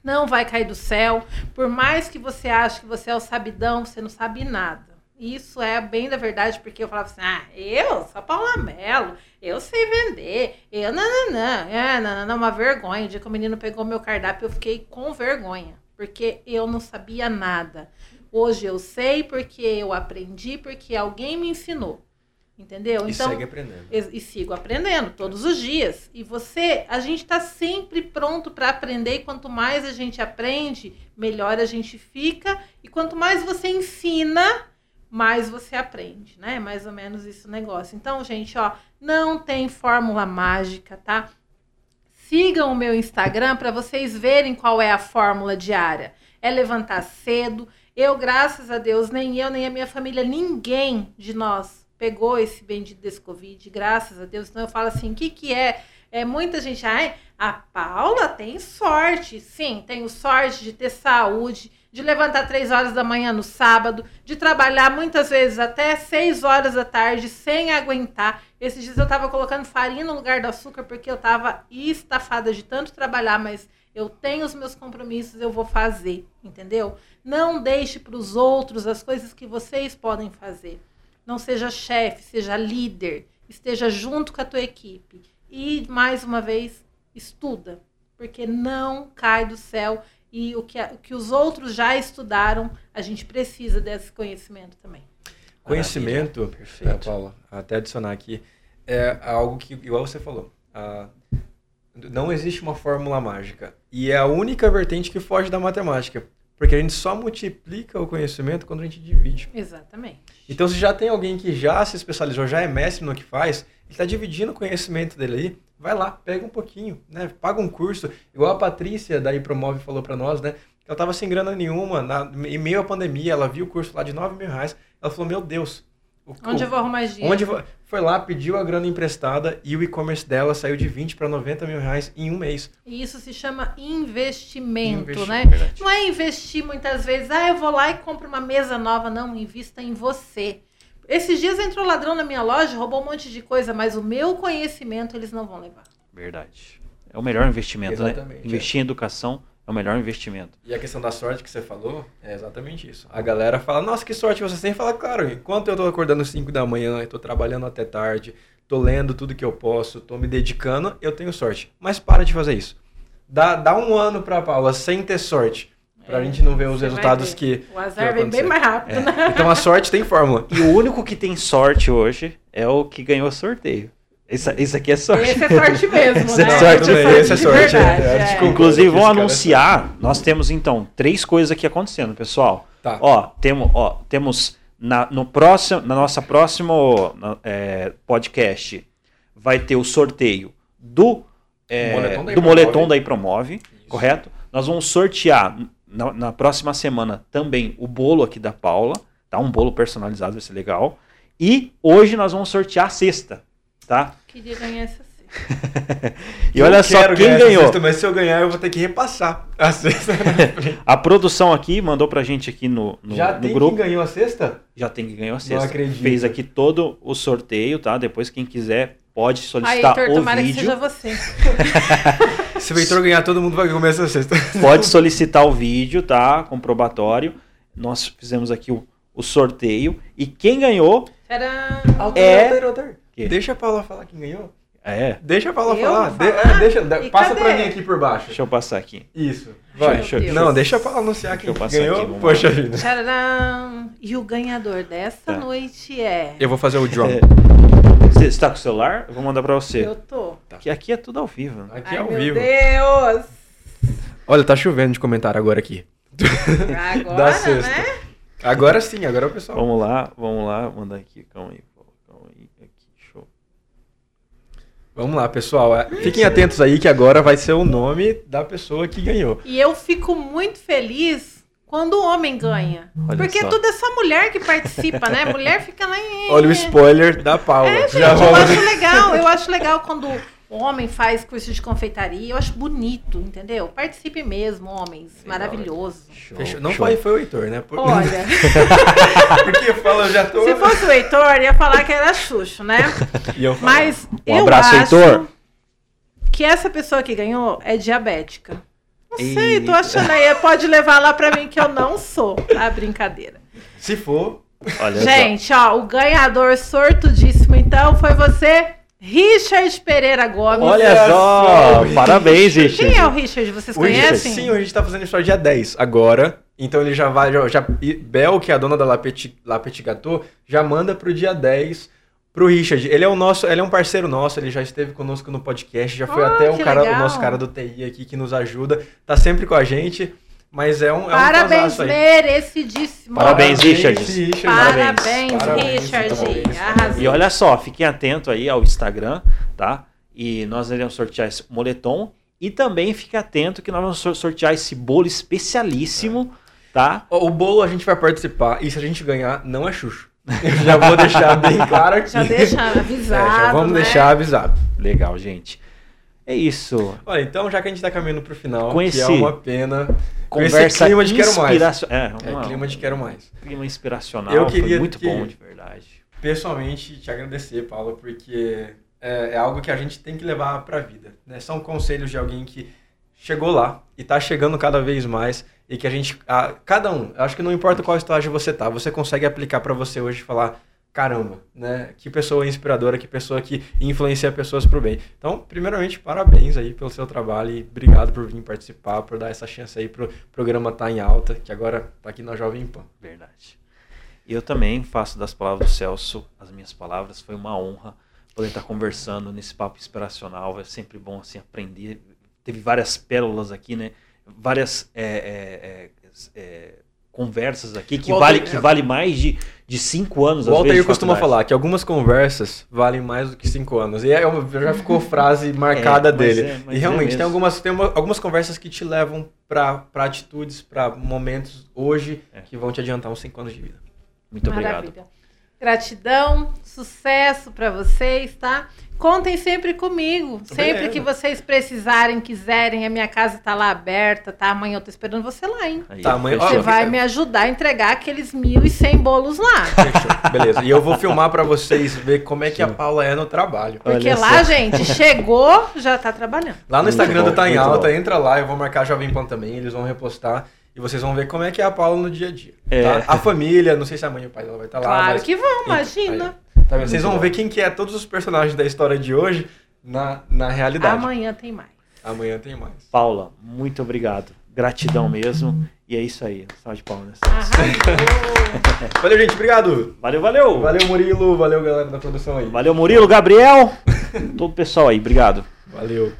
S3: não vai cair do céu. Por mais que você ache que você é o sabidão, você não sabe nada. Isso é bem da verdade, porque eu falava assim: ah, eu sou Paula Mello, eu sei vender, eu não, não, não, é, não, uma vergonha. O dia que o menino pegou meu cardápio, eu fiquei com vergonha, porque eu não sabia nada. Hoje eu sei porque eu aprendi, porque alguém me ensinou. Entendeu?
S1: E então, segue aprendendo.
S3: E, e, sigo aprendendo todos os dias. E você, a gente está sempre pronto para aprender. E quanto mais a gente aprende, melhor a gente fica. E quanto mais você ensina, mais você aprende, né? Mais ou menos isso o negócio. Então, gente, ó, não tem fórmula mágica, tá? Sigam o meu Instagram para vocês verem qual é a fórmula diária. É levantar cedo. Eu, graças a Deus, nem eu, nem a minha família, ninguém de nós pegou esse bendito desse Covid, graças a Deus. Então eu falo assim, o que, que é? É muita gente, ai, a Paula tem sorte. Sim, tenho sorte de ter saúde, de levantar três horas da manhã no sábado, de trabalhar muitas vezes até seis horas da tarde sem aguentar. Esses dias eu estava colocando farinha no lugar do açúcar porque eu estava estafada de tanto trabalhar, mas eu tenho os meus compromissos, eu vou fazer, entendeu? Não deixe para os outros as coisas que vocês podem fazer. Não seja chefe, seja líder, esteja junto com a tua equipe. E, mais uma vez, estuda, porque não cai do céu. E o que, o que os outros já estudaram, a gente precisa desse conhecimento também.
S1: Conhecimento, é, Paulo, até adicionar aqui, é algo que, igual você falou, a, não existe uma fórmula mágica. E é a única vertente que foge da matemática. Porque a gente só multiplica o conhecimento quando a gente divide.
S3: Exatamente.
S1: Então, se já tem alguém que já se especializou, já é mestre no que faz, ele está dividindo o conhecimento dele aí, vai lá, pega um pouquinho, né? Paga um curso. Igual a Patrícia da Ipromove falou para nós, né? Ela estava sem grana nenhuma, na, em meio à pandemia, ela viu o curso lá de 9 mil reais. Ela falou, meu Deus.
S3: O, onde o, eu vou arrumar dinheiro?
S1: Onde vou... Foi lá, pediu a grana emprestada e o e-commerce dela saiu de 20 para 90 mil reais em um mês.
S3: E isso se chama investimento, né? Verdade. Não é investir muitas vezes, ah, eu vou lá e compro uma mesa nova. Não, invista em você. Esses dias entrou ladrão na minha loja, roubou um monte de coisa, mas o meu conhecimento eles não vão levar.
S2: Verdade. É o melhor investimento, né? Exatamente, né? Investir é. em educação é o melhor investimento.
S1: E a questão da sorte que você falou é exatamente isso. A galera fala, nossa, que sorte você tem. Fala, claro, enquanto eu tô acordando 5 da manhã, eu tô trabalhando até tarde, tô lendo tudo que eu posso, tô me dedicando, eu tenho sorte. Mas para de fazer isso. Dá, dá um ano pra Paula sem ter sorte. Pra é, gente não ver os resultados ver. que.
S3: O azar vem bem mais rápido, é. né?
S1: Então a sorte tem fórmula.
S2: E o único que tem sorte hoje é o que ganhou o sorteio. Isso, isso aqui é sorte.
S3: Esse é sorte mesmo,
S2: Esse
S3: é né?
S2: É sorte,
S1: é esse é sorte. Verdade,
S2: é. É. Inclusive, vão anunciar. Nós temos então três coisas aqui acontecendo, pessoal. Tá. Ó, temos, ó, temos na, no próximo, na nossa próximo é, podcast vai ter o sorteio do é, moletom do moletom da Ipromove, correto? Nós vamos sortear na, na, próxima semana também o bolo aqui da Paula, tá? Um bolo personalizado, vai ser legal. E hoje nós vamos sortear a cesta tá?
S3: Queria ganhar essa cesta.
S2: e eu olha só quem ganhou. Cesta,
S1: mas se eu ganhar, eu vou ter que repassar a cesta.
S2: a produção aqui mandou pra gente aqui no, no,
S1: Já
S2: no
S1: tem
S2: grupo.
S1: quem ganhou a cesta?
S2: Já tem quem ganhou a cesta.
S1: Não acredito.
S2: Fez aqui todo o sorteio, tá? Depois quem quiser pode solicitar Aí, Heitor, o tomara vídeo. que seja
S3: você.
S1: Se o Heitor ganhar, todo mundo vai comer essa cesta.
S2: Pode solicitar o vídeo, tá? Comprobatório. Nós fizemos aqui o, o sorteio. E quem ganhou
S3: Era...
S2: é...
S1: Alter, alter. Que? Deixa a Paula falar quem ganhou.
S2: É.
S1: Deixa a Paula eu falar. De, é, deixa, passa cadê? pra mim aqui por baixo.
S2: Deixa eu passar aqui.
S1: Isso. Vai. Deixa, deixa, não, deixa a Paula anunciar quem ganhou. Aqui, Poxa vida.
S3: E o ganhador dessa tá. noite é.
S1: Eu vou fazer o drum. É.
S2: Você está com o celular? Eu vou mandar pra você.
S3: Eu tô.
S2: Tá. Que aqui é tudo ao vivo.
S1: Aqui é
S3: Ai,
S1: ao
S3: meu
S1: vivo.
S3: Deus!
S1: Olha, tá chovendo de comentário agora aqui.
S3: Agora, né?
S1: Agora sim, agora é o pessoal.
S2: Vamos lá, vamos lá, mandar aqui, calma aí.
S1: Vamos lá, pessoal. É, fiquem atentos aí que agora vai ser o nome da pessoa que ganhou.
S3: E eu fico muito feliz quando o homem ganha. Olha porque só. tudo é só mulher que participa, né? Mulher fica lá em.
S1: Olha o spoiler da Paula.
S3: É, gente, eu acho legal. Eu acho legal quando homem faz curso de confeitaria, eu acho bonito, entendeu? Participe mesmo, homens. Legal, Maravilhoso.
S1: Show, Fechou. Não show. Foi, foi o Heitor, né?
S3: Por... Olha.
S1: Porque eu falo, eu já tô.
S3: Se fosse o Heitor, ia falar que era Xuxo, né?
S1: eu
S3: Mas
S2: um eu abraço, acho Heitor.
S3: que essa pessoa que ganhou é diabética. Não sei, tô achando aí. Pode levar lá pra mim que eu não sou. Tá? Brincadeira.
S1: Se for.
S3: Olha Gente, só. ó, o ganhador sortudíssimo, então, foi você. Richard Pereira Gomes.
S2: Olha só, parabéns, Richard.
S3: Quem é o Richard? Vocês
S1: o
S3: conhecem?
S1: Richard, sim, a gente tá fazendo história dia 10 agora. Então ele já vai, já, já Bel, que é a dona da La Petit, La Petit Gâteau, já manda pro dia 10 pro Richard. Ele é o nosso, ele é um parceiro nosso, ele já esteve conosco no podcast, já foi oh, até o cara, o nosso cara do TI aqui que nos ajuda, tá sempre com a gente. Mas é um, é
S3: Parabéns, um merecidíssimo.
S2: Parabéns, Richard.
S3: Richard. Parabéns, Parabéns Richard.
S2: E olha só, fiquem atentos aí ao Instagram, tá? E nós iremos sortear esse moletom. E também fique atento que nós vamos sortear esse bolo especialíssimo, é. tá?
S1: O bolo a gente vai participar e se a gente ganhar, não é Xuxo. Eu já vou deixar bem claro aqui.
S3: Já deixa avisado. É, já
S1: vamos
S3: né?
S1: deixar avisado.
S2: Legal, gente. É isso.
S1: Olha, então já que a gente está caminhando para o final, que é uma pena
S2: conversa clima de quero mais.
S1: É, uma, é, clima de quero mais.
S2: Clima inspiracional.
S1: Eu queria
S2: foi muito bom, de verdade.
S1: Pessoalmente, te agradecer, Paulo, porque é, é algo que a gente tem que levar para a vida. Né? São conselhos de alguém que chegou lá e está chegando cada vez mais e que a gente, a, cada um, acho que não importa qual estágio você tá, você consegue aplicar para você hoje e falar caramba, né? Que pessoa inspiradora, que pessoa que influencia pessoas para o bem. Então, primeiramente, parabéns aí pelo seu trabalho e obrigado por vir participar, por dar essa chance aí pro programa estar tá em alta, que agora tá aqui na Jovem Pan.
S2: Verdade. Eu também faço das palavras do Celso as minhas palavras. Foi uma honra poder estar conversando nesse papo inspiracional. É sempre bom assim aprender. Teve várias pérolas aqui, né? Várias é, é, é, é conversas aqui que, vale, que vale mais de, de cinco anos.
S1: O Altair costuma falar que algumas conversas valem mais do que cinco anos. E é, já ficou frase marcada é, dele. É, e realmente, tem, algumas, tem uma, algumas conversas que te levam para atitudes, para momentos hoje é. que vão te adiantar uns cinco anos de vida.
S2: Muito Maravilha. obrigado.
S3: Gratidão, sucesso para vocês, tá? Contem sempre comigo. Beleza. Sempre que vocês precisarem, quiserem, a minha casa está lá aberta, tá? Amanhã eu tô esperando você lá, hein?
S1: Aí, tá, amanhã,
S3: você ó, vai me ajudar a entregar aqueles 1.100 bolos lá.
S1: Fechou. Beleza. E eu vou filmar para vocês ver como é que a Paula é no trabalho.
S3: Porque Olha lá, só. gente, chegou, já tá trabalhando.
S1: Lá no Instagram do Tá em Alta, bom. entra lá, eu vou marcar Jovem Pan também, eles vão repostar. E vocês vão ver como é que é a Paula no dia a dia. É. Tá? A família, não sei se a mãe e o pai dela vai estar lá.
S3: Claro mas... que vão, imagina.
S1: Aí, tá vocês vão ver quem que é todos os personagens da história de hoje na, na realidade.
S3: Amanhã tem mais.
S1: Amanhã tem mais.
S2: Paula, muito obrigado. Gratidão mesmo. E é isso aí. Salve de palmas.
S1: valeu, gente. Obrigado.
S2: Valeu, valeu.
S1: Valeu, Murilo. Valeu, galera da produção aí.
S2: Valeu, Murilo, Gabriel. todo o pessoal aí. Obrigado.
S1: Valeu.